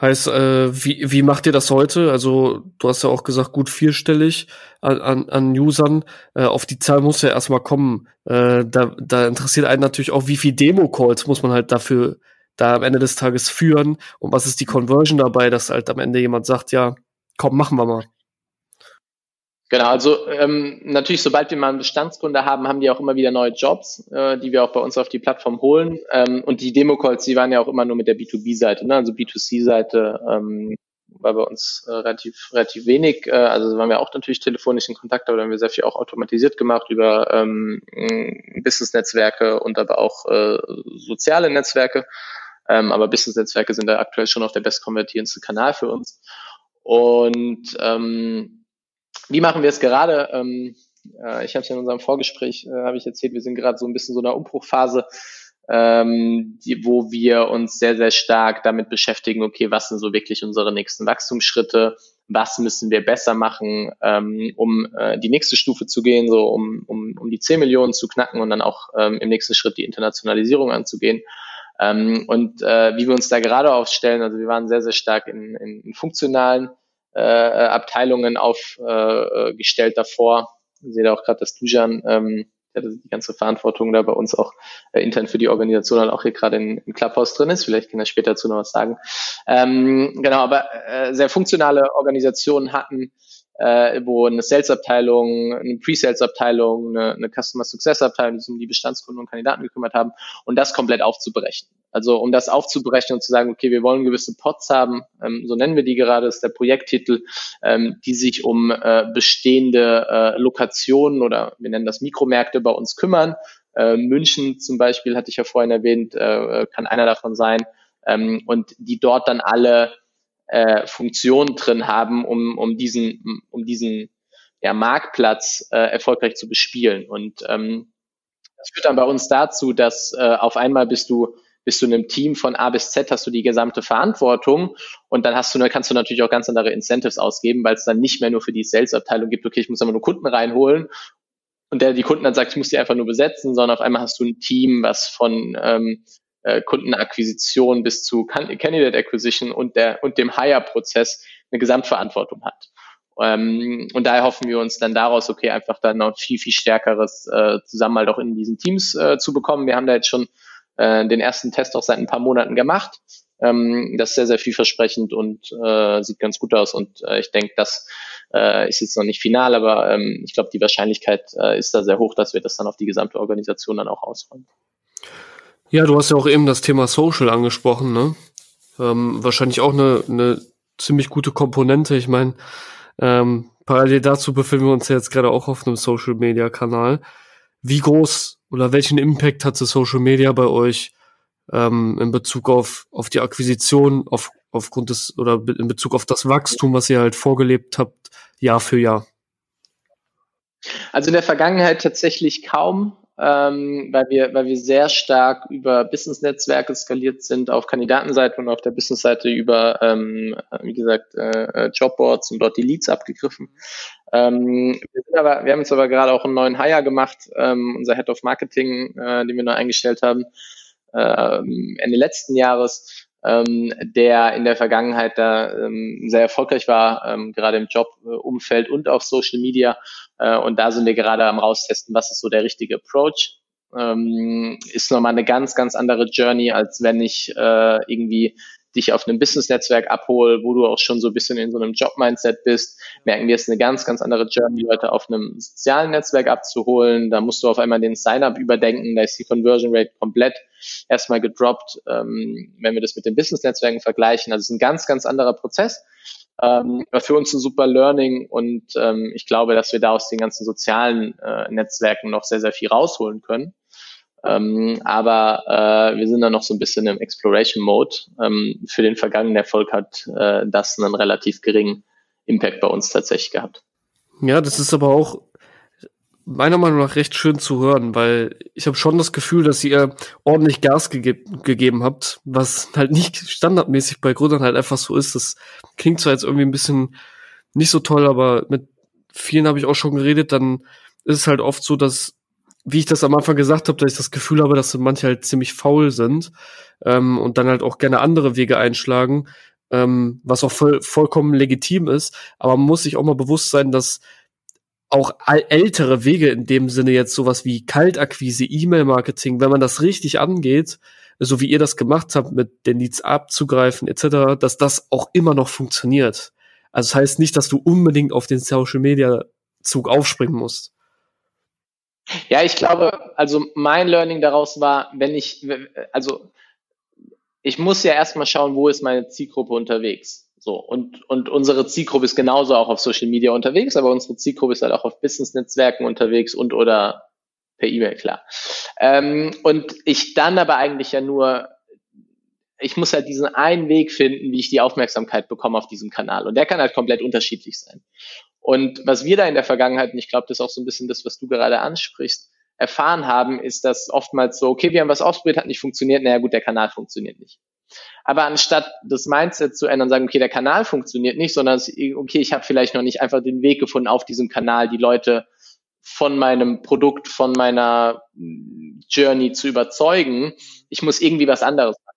Heißt, äh, wie, wie macht ihr das heute? Also, du hast ja auch gesagt, gut vierstellig an, an, an Usern. Äh, auf die Zahl muss ja erstmal kommen. Äh, da, da interessiert einen natürlich auch, wie viel Demo-Calls muss man halt dafür da am Ende des Tages führen und was ist die Conversion dabei, dass halt am Ende jemand sagt, ja, komm, machen wir mal. Genau, also ähm, natürlich, sobald wir mal einen Bestandskunde haben, haben die auch immer wieder neue Jobs, äh, die wir auch bei uns auf die Plattform holen. Ähm, und die Demo-Calls, die waren ja auch immer nur mit der B2B-Seite, ne? also B2C-Seite ähm, war bei uns äh, relativ, relativ wenig. Äh, also waren wir auch natürlich telefonisch in Kontakt, aber da haben wir sehr viel auch automatisiert gemacht über ähm, Business-Netzwerke und aber auch äh, soziale Netzwerke. Ähm, aber Business-Netzwerke sind da aktuell schon auf der bestkonvertierendste Kanal für uns. Und ähm, wie machen wir es gerade? Ähm, äh, ich habe es in unserem Vorgespräch, äh, habe ich erzählt, wir sind gerade so ein bisschen so in einer Umbruchphase, ähm, die, wo wir uns sehr, sehr stark damit beschäftigen, okay, was sind so wirklich unsere nächsten Wachstumsschritte? Was müssen wir besser machen, ähm, um äh, die nächste Stufe zu gehen, so um, um, um die 10 Millionen zu knacken und dann auch ähm, im nächsten Schritt die Internationalisierung anzugehen. Ähm, und äh, wie wir uns da gerade aufstellen, also wir waren sehr, sehr stark in, in, in funktionalen äh, Abteilungen aufgestellt äh, davor. Ich sehe da auch gerade, dass Dujan, ähm, der die ganze Verantwortung da bei uns auch äh, intern für die Organisation dann auch hier gerade in Clubhouse drin ist. Vielleicht kann er später dazu noch was sagen. Ähm, genau, aber äh, sehr funktionale Organisationen hatten äh, wo eine Sales-Abteilung, eine Pre-Sales-Abteilung, eine, eine Customer Success-Abteilung, die sich um die Bestandskunden und Kandidaten gekümmert haben und das komplett aufzubrechen. Also um das aufzubrechen und zu sagen, okay, wir wollen gewisse Pots haben, ähm, so nennen wir die gerade, ist der Projekttitel, ähm, die sich um äh, bestehende äh, Lokationen oder wir nennen das Mikromärkte bei uns kümmern. Äh, München zum Beispiel, hatte ich ja vorhin erwähnt, äh, kann einer davon sein. Ähm, und die dort dann alle äh, Funktionen drin haben, um, um diesen, um diesen ja, Marktplatz äh, erfolgreich zu bespielen. Und ähm, das führt dann bei uns dazu, dass äh, auf einmal bist du bist du in einem Team von A bis Z, hast du die gesamte Verantwortung und dann hast du, kannst du natürlich auch ganz andere Incentives ausgeben, weil es dann nicht mehr nur für die Sales-Abteilung gibt, okay, ich muss immer nur Kunden reinholen und der die Kunden dann sagt, ich muss die einfach nur besetzen, sondern auf einmal hast du ein Team, was von ähm, äh, Kundenakquisition bis zu Candidate Acquisition und, der, und dem Hire-Prozess eine Gesamtverantwortung hat. Ähm, und daher hoffen wir uns dann daraus, okay, einfach dann noch viel, viel stärkeres äh, Zusammenhalt auch in diesen Teams äh, zu bekommen. Wir haben da jetzt schon äh, den ersten Test auch seit ein paar Monaten gemacht. Ähm, das ist sehr, sehr vielversprechend und äh, sieht ganz gut aus. Und äh, ich denke, das äh, ist jetzt noch nicht final, aber ähm, ich glaube, die Wahrscheinlichkeit äh, ist da sehr hoch, dass wir das dann auf die gesamte Organisation dann auch ausrollen. Ja, du hast ja auch eben das Thema Social angesprochen, ne? Ähm, wahrscheinlich auch eine, eine ziemlich gute Komponente. Ich meine, ähm, parallel dazu befinden wir uns ja jetzt gerade auch auf einem Social Media Kanal. Wie groß oder welchen Impact hatte Social Media bei euch ähm, in Bezug auf, auf die Akquisition, auf, aufgrund des oder in Bezug auf das Wachstum, was ihr halt vorgelebt habt, Jahr für Jahr? Also in der Vergangenheit tatsächlich kaum ähm, weil, wir, weil wir sehr stark über Business-Netzwerke skaliert sind, auf Kandidatenseite und auf der Business-Seite über, ähm, wie gesagt, äh, äh, Jobboards und dort die Leads abgegriffen. Ähm, wir, aber, wir haben jetzt aber gerade auch einen neuen Hire gemacht, ähm, unser Head of Marketing, äh, den wir neu eingestellt haben, äh, Ende letzten Jahres, ähm, der in der Vergangenheit da ähm, sehr erfolgreich war, ähm, gerade im Jobumfeld und auf Social Media. Äh, und da sind wir gerade am raustesten, was ist so der richtige Approach. Ähm, ist nochmal eine ganz, ganz andere Journey, als wenn ich äh, irgendwie dich auf einem Business-Netzwerk abhole, wo du auch schon so ein bisschen in so einem Job-Mindset bist, merken wir, es ist eine ganz, ganz andere Journey, Leute auf einem sozialen Netzwerk abzuholen. Da musst du auf einmal den Sign-up überdenken, da ist die Conversion Rate komplett erstmal gedroppt, ähm, wenn wir das mit den Business-Netzwerken vergleichen. Also es ist ein ganz, ganz anderer Prozess. Ähm, war für uns ein super Learning und ähm, ich glaube, dass wir da aus den ganzen sozialen äh, Netzwerken noch sehr, sehr viel rausholen können. Ähm, aber äh, wir sind da noch so ein bisschen im Exploration Mode. Ähm, für den vergangenen Erfolg hat äh, das einen relativ geringen Impact bei uns tatsächlich gehabt. Ja, das ist aber auch meiner Meinung nach recht schön zu hören, weil ich habe schon das Gefühl, dass ihr ordentlich Gas ge gegeben habt, was halt nicht standardmäßig bei Gründern halt einfach so ist. Das klingt zwar jetzt irgendwie ein bisschen nicht so toll, aber mit vielen habe ich auch schon geredet, dann ist es halt oft so, dass wie ich das am Anfang gesagt habe, dass ich das Gefühl habe, dass manche halt ziemlich faul sind ähm, und dann halt auch gerne andere Wege einschlagen, ähm, was auch voll, vollkommen legitim ist. Aber man muss sich auch mal bewusst sein, dass auch ältere Wege in dem Sinne jetzt sowas wie Kaltakquise, E-Mail-Marketing, wenn man das richtig angeht, so wie ihr das gemacht habt, mit den Leads abzugreifen etc., dass das auch immer noch funktioniert. Also das heißt nicht, dass du unbedingt auf den Social Media Zug aufspringen musst. Ja, ich glaube, also mein Learning daraus war, wenn ich, also ich muss ja erstmal schauen, wo ist meine Zielgruppe unterwegs. So, und, und unsere Zielgruppe ist genauso auch auf Social Media unterwegs, aber unsere Zielgruppe ist halt auch auf Business-Netzwerken unterwegs und oder per E-Mail, klar. Ähm, und ich dann aber eigentlich ja nur, ich muss halt diesen einen Weg finden, wie ich die Aufmerksamkeit bekomme auf diesem Kanal. Und der kann halt komplett unterschiedlich sein. Und was wir da in der Vergangenheit, und ich glaube, das ist auch so ein bisschen das, was du gerade ansprichst, erfahren haben, ist, dass oftmals so, okay, wir haben was ausprobiert, hat nicht funktioniert, naja gut, der Kanal funktioniert nicht. Aber anstatt das Mindset zu ändern, sagen, okay, der Kanal funktioniert nicht, sondern okay, ich habe vielleicht noch nicht einfach den Weg gefunden, auf diesem Kanal die Leute von meinem Produkt, von meiner Journey zu überzeugen. Ich muss irgendwie was anderes machen.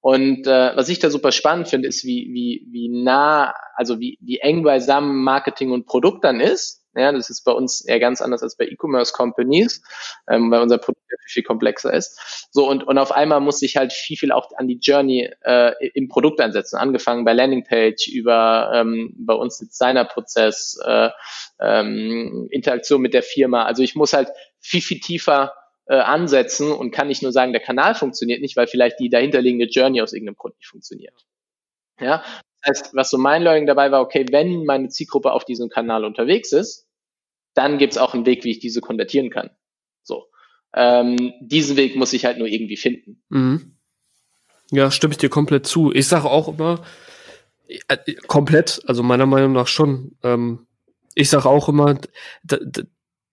Und äh, was ich da super spannend finde, ist, wie, wie, wie nah, also wie, wie eng beisammen Marketing und Produkt dann ist. Ja, das ist bei uns eher ganz anders als bei E-Commerce Companies, ähm, weil unser Produkt ja viel, viel komplexer ist. So, und, und auf einmal muss ich halt viel, viel auch an die Journey äh, im Produkt einsetzen. Angefangen bei Landingpage, über ähm, bei uns Designerprozess, äh, ähm, Interaktion mit der Firma. Also ich muss halt viel, viel tiefer äh, ansetzen und kann nicht nur sagen, der Kanal funktioniert nicht, weil vielleicht die dahinterliegende Journey aus irgendeinem Grund nicht funktioniert. Ja, das heißt, was so mein Learning dabei war, okay, wenn meine Zielgruppe auf diesem Kanal unterwegs ist, dann gibt's auch einen Weg, wie ich diese konvertieren kann. So. Ähm, diesen Weg muss ich halt nur irgendwie finden. Mhm. Ja, stimme ich dir komplett zu. Ich sage auch immer, äh, komplett, also meiner Meinung nach schon. Ähm, ich sage auch immer,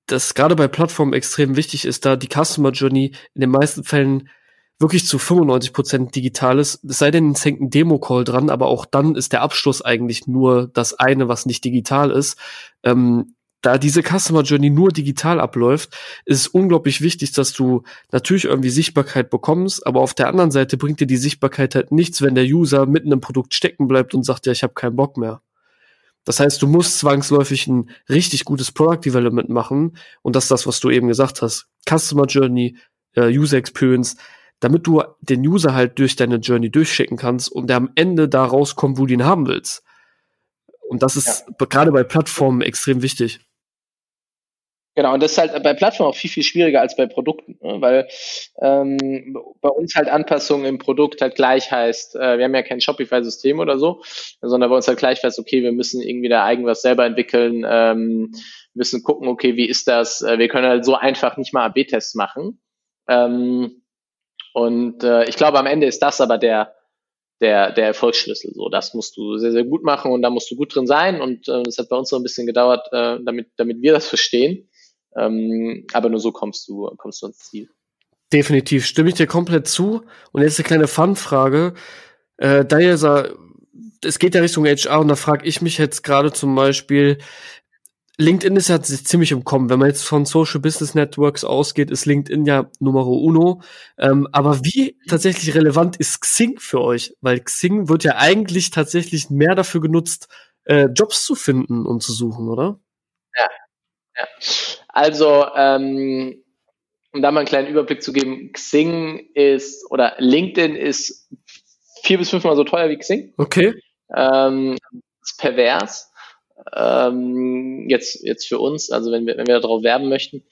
dass gerade bei Plattformen extrem wichtig ist, da die Customer Journey in den meisten Fällen wirklich zu 95 Prozent digital ist. Es sei denn, es hängt ein Demo-Call dran, aber auch dann ist der Abschluss eigentlich nur das eine, was nicht digital ist. Ähm, da diese Customer Journey nur digital abläuft, ist es unglaublich wichtig, dass du natürlich irgendwie Sichtbarkeit bekommst, aber auf der anderen Seite bringt dir die Sichtbarkeit halt nichts, wenn der User mitten im Produkt stecken bleibt und sagt, ja, ich habe keinen Bock mehr. Das heißt, du musst zwangsläufig ein richtig gutes Product Development machen und das ist das, was du eben gesagt hast. Customer Journey, äh, User Experience, damit du den User halt durch deine Journey durchschicken kannst und der am Ende da rauskommt, wo du ihn haben willst. Und das ist ja. gerade bei Plattformen extrem wichtig. Genau, und das ist halt bei Plattformen auch viel, viel schwieriger als bei Produkten, ne? weil ähm, bei uns halt Anpassungen im Produkt halt gleich heißt, äh, wir haben ja kein Shopify-System oder so, sondern bei uns halt gleich heißt, okay, wir müssen irgendwie da eigen was selber entwickeln, ähm, müssen gucken, okay, wie ist das? Äh, wir können halt so einfach nicht mal AB-Tests machen. Ähm, und äh, ich glaube, am Ende ist das aber der, der, der Erfolgsschlüssel. So, das musst du sehr, sehr gut machen und da musst du gut drin sein. Und äh, das hat bei uns so ein bisschen gedauert, äh, damit, damit wir das verstehen. Ähm, aber nur so kommst du, kommst du ans Ziel. Definitiv, stimme ich dir komplett zu. Und jetzt eine kleine Fun-Frage. Äh, da ja es geht ja Richtung HR und da frage ich mich jetzt gerade zum Beispiel, LinkedIn ist ja ziemlich im Kommen. Wenn man jetzt von Social Business Networks ausgeht, ist LinkedIn ja Numero uno. Ähm, aber wie tatsächlich relevant ist Xing für euch? Weil Xing wird ja eigentlich tatsächlich mehr dafür genutzt, äh, Jobs zu finden und zu suchen, oder? Ja, ja. Also, ähm, um da mal einen kleinen Überblick zu geben, Xing ist oder LinkedIn ist vier bis fünfmal so teuer wie Xing. Okay. Ähm, ist pervers. Ähm, jetzt, jetzt für uns, also wenn wir, wenn wir darauf werben möchten.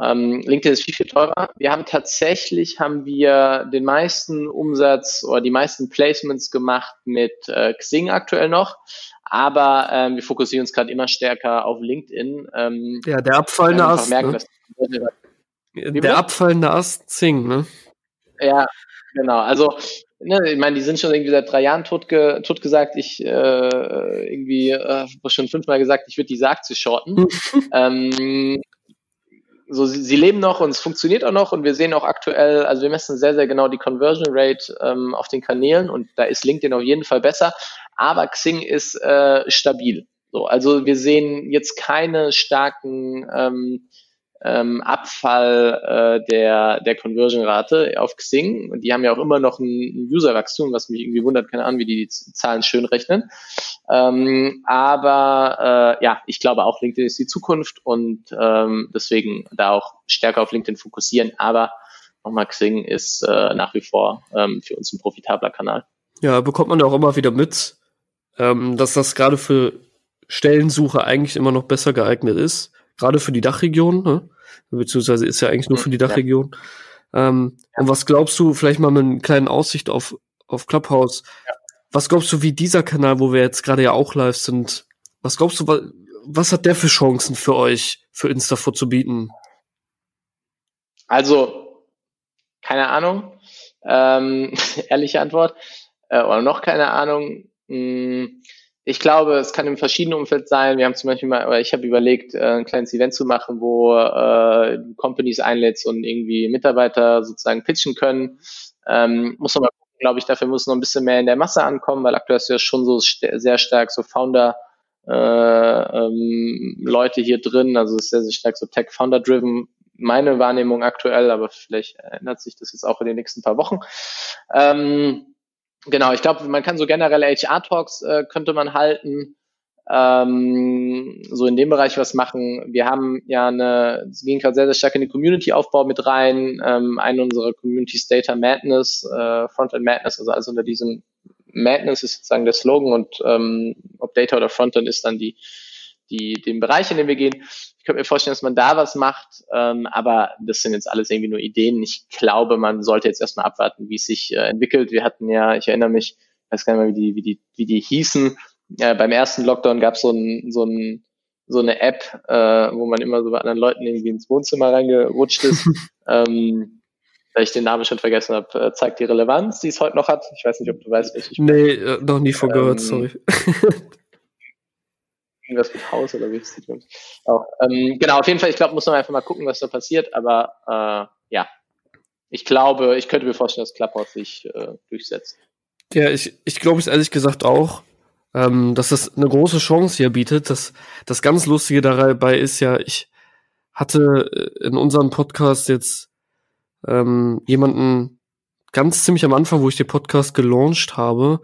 Ähm, LinkedIn ist viel, viel teurer. Wir haben tatsächlich, haben wir den meisten Umsatz oder die meisten Placements gemacht mit äh, Xing aktuell noch. Aber ähm, wir fokussieren uns gerade immer stärker auf LinkedIn. Ähm, ja, der abfallende Ast. Merken, ne? der abfallende Ast Xing, ne? Ja, genau. Also, ne, ich meine, die sind schon irgendwie seit drei Jahren tot, ge, tot gesagt. Ich äh, irgendwie äh, schon fünfmal gesagt, ich würde die Sarg zu shorten. ähm, so sie, sie leben noch und es funktioniert auch noch und wir sehen auch aktuell, also wir messen sehr, sehr genau die Conversion Rate ähm, auf den Kanälen und da ist LinkedIn auf jeden Fall besser, aber Xing ist äh, stabil. So, also wir sehen jetzt keine starken ähm, ähm, Abfall äh, der, der Conversion-Rate auf Xing. Die haben ja auch immer noch ein, ein User-Wachstum, was mich irgendwie wundert, keine Ahnung, wie die, die Zahlen schön rechnen. Ähm, aber äh, ja, ich glaube auch, LinkedIn ist die Zukunft und ähm, deswegen da auch stärker auf LinkedIn fokussieren. Aber nochmal, Xing ist äh, nach wie vor ähm, für uns ein profitabler Kanal. Ja, bekommt man auch immer wieder mit, ähm, dass das gerade für Stellensuche eigentlich immer noch besser geeignet ist gerade für die Dachregion, ne? beziehungsweise ist ja eigentlich nur für die Dachregion. Ja. Ähm, ja. Und was glaubst du, vielleicht mal mit einer kleinen Aussicht auf, auf Clubhouse, ja. was glaubst du, wie dieser Kanal, wo wir jetzt gerade ja auch live sind, was glaubst du, was, was hat der für Chancen für euch, für Instafo zu bieten? Also, keine Ahnung. Ähm, ehrliche Antwort. Äh, oder noch keine Ahnung. Hm, ich glaube, es kann im verschiedenen Umfeld sein. Wir haben zum Beispiel mal, ich habe überlegt, äh, ein kleines Event zu machen, wo äh, Companies einlädst und irgendwie Mitarbeiter sozusagen pitchen können. Ähm, muss man mal gucken, glaube ich, dafür muss noch ein bisschen mehr in der Masse ankommen, weil aktuell ist ja schon so st sehr stark so Founder äh, ähm, Leute hier drin, also es ist sehr, sehr stark so Tech-Founder-driven, meine Wahrnehmung aktuell, aber vielleicht ändert sich das jetzt auch in den nächsten paar Wochen. Ähm, genau, ich glaube, man kann so generelle HR-Talks äh, könnte man halten, ähm, so in dem Bereich was machen. Wir haben ja eine, es ging gerade sehr, sehr stark in den Community-Aufbau mit rein. Ähm, eine unserer Communities Data Madness, äh, Frontend Madness, also alles unter diesem Madness ist sozusagen der Slogan und ähm, ob Data oder Frontend ist dann die, die, den Bereich, in den wir gehen. Ich könnte mir vorstellen, dass man da was macht, ähm, aber das sind jetzt alles irgendwie nur Ideen. Ich glaube, man sollte jetzt erstmal abwarten, wie es sich äh, entwickelt. Wir hatten ja, ich erinnere mich, ich weiß gar nicht mehr, wie die, wie die, wie die hießen. Äh, beim ersten Lockdown gab es so, ein, so, ein, so eine App, äh, wo man immer so bei anderen Leuten irgendwie ins Wohnzimmer reingerutscht ist. ähm, weil ich den Namen schon vergessen habe, äh, zeigt die Relevanz, die es heute noch hat. Ich weiß nicht, ob du weißt, welche ich Nee, äh, noch nie von gehört, ähm, sorry. irgendwas mit Haus oder wie ist die auch. Ähm, genau, auf jeden Fall, ich glaube, muss man einfach mal gucken, was da passiert, aber äh, ja, ich glaube, ich könnte mir vorstellen, dass Clubhouse sich äh, durchsetzt. Ja, ich, ich glaube es ehrlich gesagt auch, ähm, dass das eine große Chance hier bietet. Das, das ganz Lustige dabei ist ja, ich hatte äh, in unserem Podcast jetzt ähm, jemanden ganz ziemlich am Anfang, wo ich den Podcast gelauncht habe,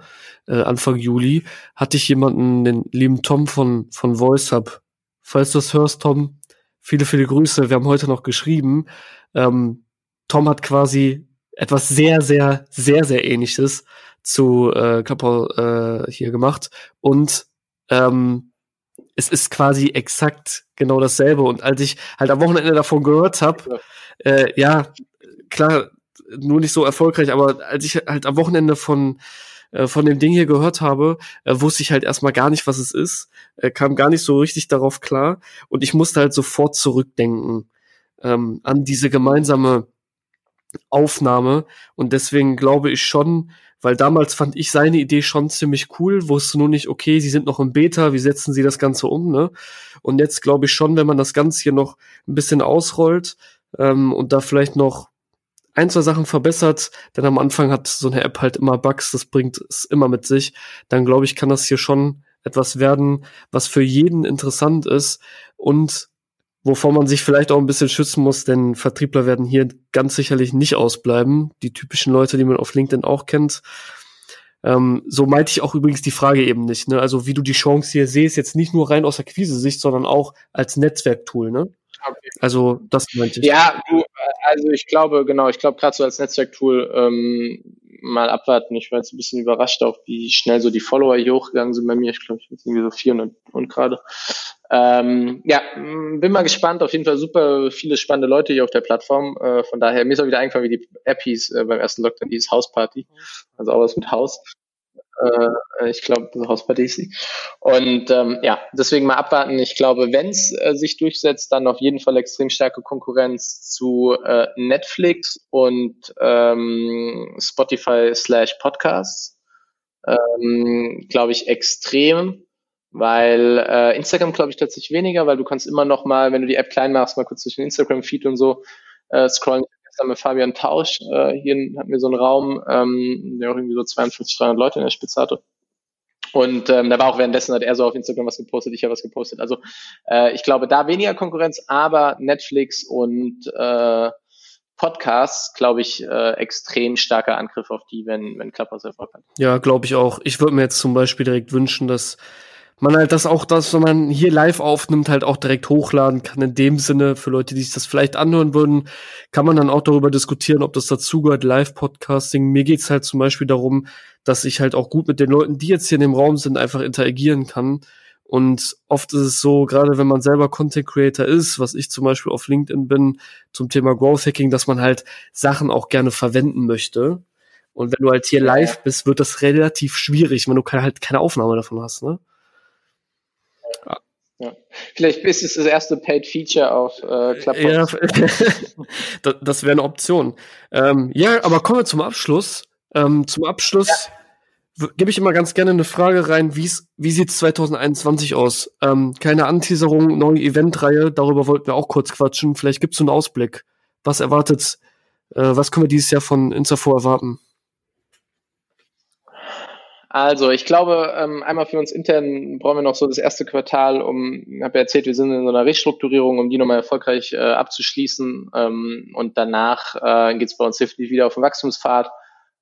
äh, Anfang Juli, hatte ich jemanden, den lieben Tom von, von VoiceHub. Falls du das hörst, Tom, viele, viele Grüße. Wir haben heute noch geschrieben. Ähm, Tom hat quasi etwas sehr, sehr, sehr, sehr ähnliches zu äh, Kappa äh, hier gemacht. Und ähm, es ist quasi exakt genau dasselbe. Und als ich halt am Wochenende davon gehört habe, äh, ja, klar, nur nicht so erfolgreich, aber als ich halt am Wochenende von äh, von dem Ding hier gehört habe, äh, wusste ich halt erstmal gar nicht, was es ist, äh, kam gar nicht so richtig darauf klar und ich musste halt sofort zurückdenken ähm, an diese gemeinsame Aufnahme und deswegen glaube ich schon, weil damals fand ich seine Idee schon ziemlich cool, wusste nur nicht, okay, sie sind noch im Beta, wie setzen sie das Ganze um, ne? Und jetzt glaube ich schon, wenn man das Ganze hier noch ein bisschen ausrollt ähm, und da vielleicht noch ein, zwei Sachen verbessert, denn am Anfang hat so eine App halt immer Bugs, das bringt es immer mit sich, dann glaube ich, kann das hier schon etwas werden, was für jeden interessant ist und wovor man sich vielleicht auch ein bisschen schützen muss, denn Vertriebler werden hier ganz sicherlich nicht ausbleiben. Die typischen Leute, die man auf LinkedIn auch kennt. Ähm, so meinte ich auch übrigens die Frage eben nicht. Ne? Also wie du die Chance hier siehst, jetzt nicht nur rein aus Akquise-Sicht, sondern auch als Netzwerktool. Ne? Okay. Also das meinte ich. Ja, du, also ich glaube, genau, ich glaube gerade so als Netzwerktool ähm, mal abwarten. Ich war jetzt ein bisschen überrascht auch, wie schnell so die Follower hier hochgegangen sind bei mir. Ich glaube, ich bin irgendwie so 400 und gerade. Ähm, ja, bin mal gespannt. Auf jeden Fall super viele spannende Leute hier auf der Plattform. Äh, von daher, mir ist auch wieder eingefallen, wie die App hieß äh, beim ersten Lockdown, die hieß Hausparty. Also auch was mit Haus. Äh, ich glaube, Hausparty ist sie. Und ähm, ja, deswegen mal abwarten. Ich glaube, wenn es äh, sich durchsetzt, dann auf jeden Fall extrem starke Konkurrenz zu äh, Netflix und ähm, Spotify slash Podcasts. Ähm, glaube ich, extrem weil äh, Instagram glaube ich tatsächlich weniger, weil du kannst immer noch mal, wenn du die App klein machst, mal kurz durch den Instagram-Feed und so äh, scrollen. Gestern mit Fabian Tausch, äh, hier hatten wir so einen Raum, ähm, der auch irgendwie so 42, 300 Leute in der Spitze hatte. Und ähm, da war auch währenddessen hat er so auf Instagram was gepostet, ich habe was gepostet. Also äh, ich glaube, da weniger Konkurrenz, aber Netflix und äh, Podcasts, glaube ich, äh, extrem starker Angriff auf die, wenn, wenn Clubhouse Erfolg hat. Ja, glaube ich auch. Ich würde mir jetzt zum Beispiel direkt wünschen, dass man halt das auch, das, wenn man hier live aufnimmt, halt auch direkt hochladen kann. In dem Sinne, für Leute, die sich das vielleicht anhören würden, kann man dann auch darüber diskutieren, ob das dazugehört, Live-Podcasting. Mir geht's halt zum Beispiel darum, dass ich halt auch gut mit den Leuten, die jetzt hier in dem Raum sind, einfach interagieren kann. Und oft ist es so, gerade wenn man selber Content Creator ist, was ich zum Beispiel auf LinkedIn bin, zum Thema Growth Hacking, dass man halt Sachen auch gerne verwenden möchte. Und wenn du halt hier live bist, wird das relativ schwierig, wenn du halt keine Aufnahme davon hast, ne? Ja. Vielleicht ist es das erste Paid Feature auf äh, Clubhouse. Ja, das wäre eine Option. Ähm, ja, aber kommen wir zum Abschluss. Ähm, zum Abschluss ja. gebe ich immer ganz gerne eine Frage rein, wie sieht es 2021 aus? Ähm, keine Anteaserung, neue Eventreihe, darüber wollten wir auch kurz quatschen. Vielleicht gibt es einen Ausblick. Was erwartet, äh, was können wir dieses Jahr von Instafo erwarten? Also, ich glaube, ähm, einmal für uns intern brauchen wir noch so das erste Quartal, um, ich habe ja erzählt, wir sind in so einer Restrukturierung, um die nochmal erfolgreich äh, abzuschließen. Ähm, und danach äh, geht es bei uns definitiv wieder auf den Wachstumspfad.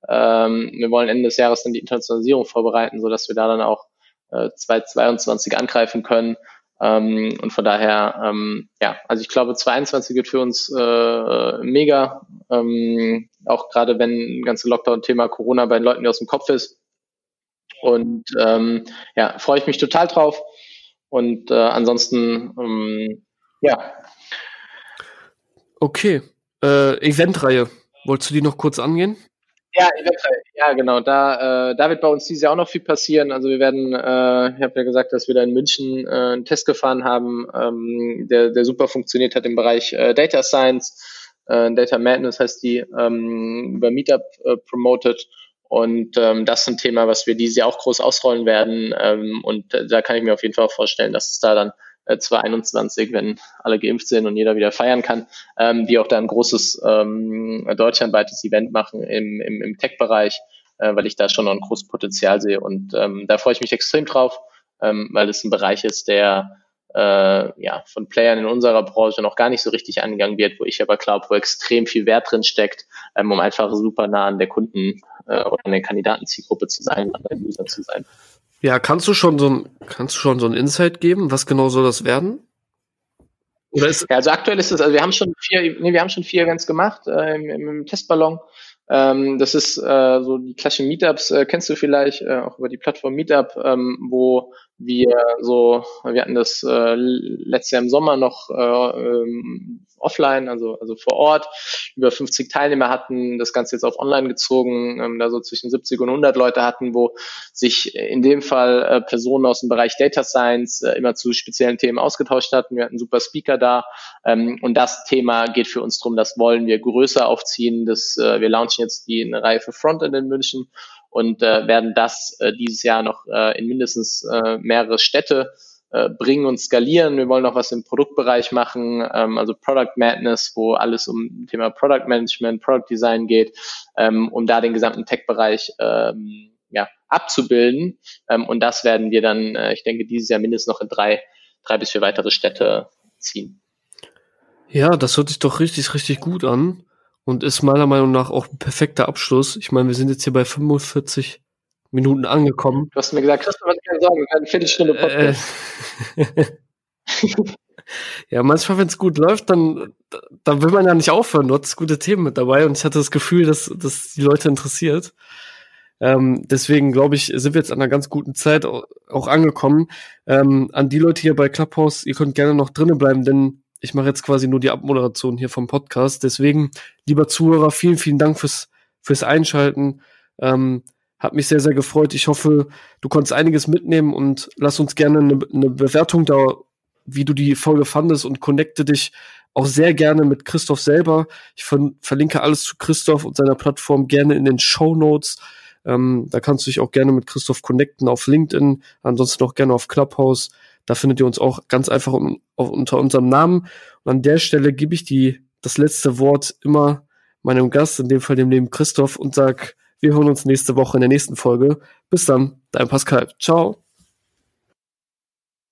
Ähm, wir wollen Ende des Jahres dann die Internationalisierung vorbereiten, sodass wir da dann auch äh, 2022 angreifen können. Ähm, und von daher, ähm, ja, also ich glaube, 22 wird für uns äh, mega, ähm, auch gerade wenn das ganze Lockdown-Thema Corona bei den Leuten aus dem Kopf ist und ähm, ja, freue ich mich total drauf. Und äh, ansonsten, ähm, ja. Okay. Äh, Eventreihe. Wolltest du die noch kurz angehen? Ja, Eventreihe. Ja, genau. Da, äh, da wird bei uns dieses Jahr auch noch viel passieren. Also wir werden, äh, ich habe ja gesagt, dass wir da in München äh, einen Test gefahren haben, ähm, der, der super funktioniert hat im Bereich äh, Data Science. Äh, Data Madness heißt die, ähm, über Meetup äh, promoted. Und ähm, das ist ein Thema, was wir dieses Jahr auch groß ausrollen werden. Ähm, und äh, da kann ich mir auf jeden Fall auch vorstellen, dass es da dann äh, 2021, wenn alle geimpft sind und jeder wieder feiern kann, ähm, die auch da ein großes ähm, deutschlandweites Event machen im, im, im Tech-Bereich, äh, weil ich da schon noch ein großes Potenzial sehe. Und ähm, da freue ich mich extrem drauf, ähm, weil es ein Bereich ist, der äh, ja, von Playern in unserer Branche noch gar nicht so richtig angegangen wird, wo ich aber glaube, wo extrem viel Wert drin steckt, ähm, um einfach super nah an der Kunden äh, oder an der Kandidatenzielgruppe zu sein, an der User zu sein. Ja, kannst du schon so ein, kannst du schon so ein Insight geben? Was genau soll das werden? Oder ist ja, also aktuell ist es, also wir haben schon vier, nee, wir haben schon vier Events gemacht äh, im, im Testballon. Ähm, das ist äh, so die klassischen Meetups, äh, kennst du vielleicht, äh, auch über die Plattform Meetup, ähm, wo wir so, wir hatten das äh, letztes Jahr im Sommer noch äh, ähm, offline, also, also vor Ort, über 50 Teilnehmer hatten, das Ganze jetzt auf online gezogen, ähm, da so zwischen 70 und 100 Leute hatten, wo sich in dem Fall äh, Personen aus dem Bereich Data Science äh, immer zu speziellen Themen ausgetauscht hatten. Wir hatten super Speaker da ähm, und das Thema geht für uns drum, das wollen wir größer aufziehen. Das, äh, wir launchen jetzt die eine Reihe für Frontend in München und äh, werden das äh, dieses Jahr noch äh, in mindestens äh, mehrere Städte äh, bringen und skalieren. Wir wollen noch was im Produktbereich machen, ähm, also Product Madness, wo alles um Thema Product Management, Product Design geht, ähm, um da den gesamten Tech-Bereich ähm, ja, abzubilden. Ähm, und das werden wir dann, äh, ich denke, dieses Jahr mindestens noch in drei, drei bis vier weitere Städte ziehen. Ja, das hört sich doch richtig, richtig gut an und ist meiner Meinung nach auch ein perfekter Abschluss. Ich meine, wir sind jetzt hier bei 45 Minuten angekommen. Du hast mir gesagt, Christoph, was keine Sorge, eine Viertelstunde Podcast. Äh, ja, manchmal, wenn es gut läuft, dann, dann will man ja nicht aufhören. Du hast gute Themen mit dabei und ich hatte das Gefühl, dass, dass die Leute interessiert. Ähm, deswegen glaube ich, sind wir jetzt an einer ganz guten Zeit auch angekommen. Ähm, an die Leute hier bei Clubhouse, ihr könnt gerne noch drinnen bleiben, denn ich mache jetzt quasi nur die Abmoderation hier vom Podcast. Deswegen, lieber Zuhörer, vielen, vielen Dank fürs, fürs Einschalten. Ähm, hat mich sehr, sehr gefreut. Ich hoffe, du konntest einiges mitnehmen und lass uns gerne eine, eine Bewertung da, wie du die Folge fandest und connecte dich auch sehr gerne mit Christoph selber. Ich ver verlinke alles zu Christoph und seiner Plattform gerne in den Show Notes. Ähm, da kannst du dich auch gerne mit Christoph connecten auf LinkedIn, ansonsten auch gerne auf Clubhouse. Da findet ihr uns auch ganz einfach un unter unserem Namen. Und an der Stelle gebe ich die, das letzte Wort immer meinem Gast, in dem Fall dem lieben Christoph, und sag, wir hören uns nächste Woche in der nächsten Folge. Bis dann, dein Pascal. Ciao.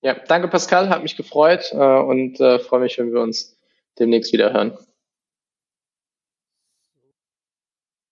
Ja, danke Pascal, hat mich gefreut äh, und äh, freue mich, wenn wir uns demnächst wieder hören.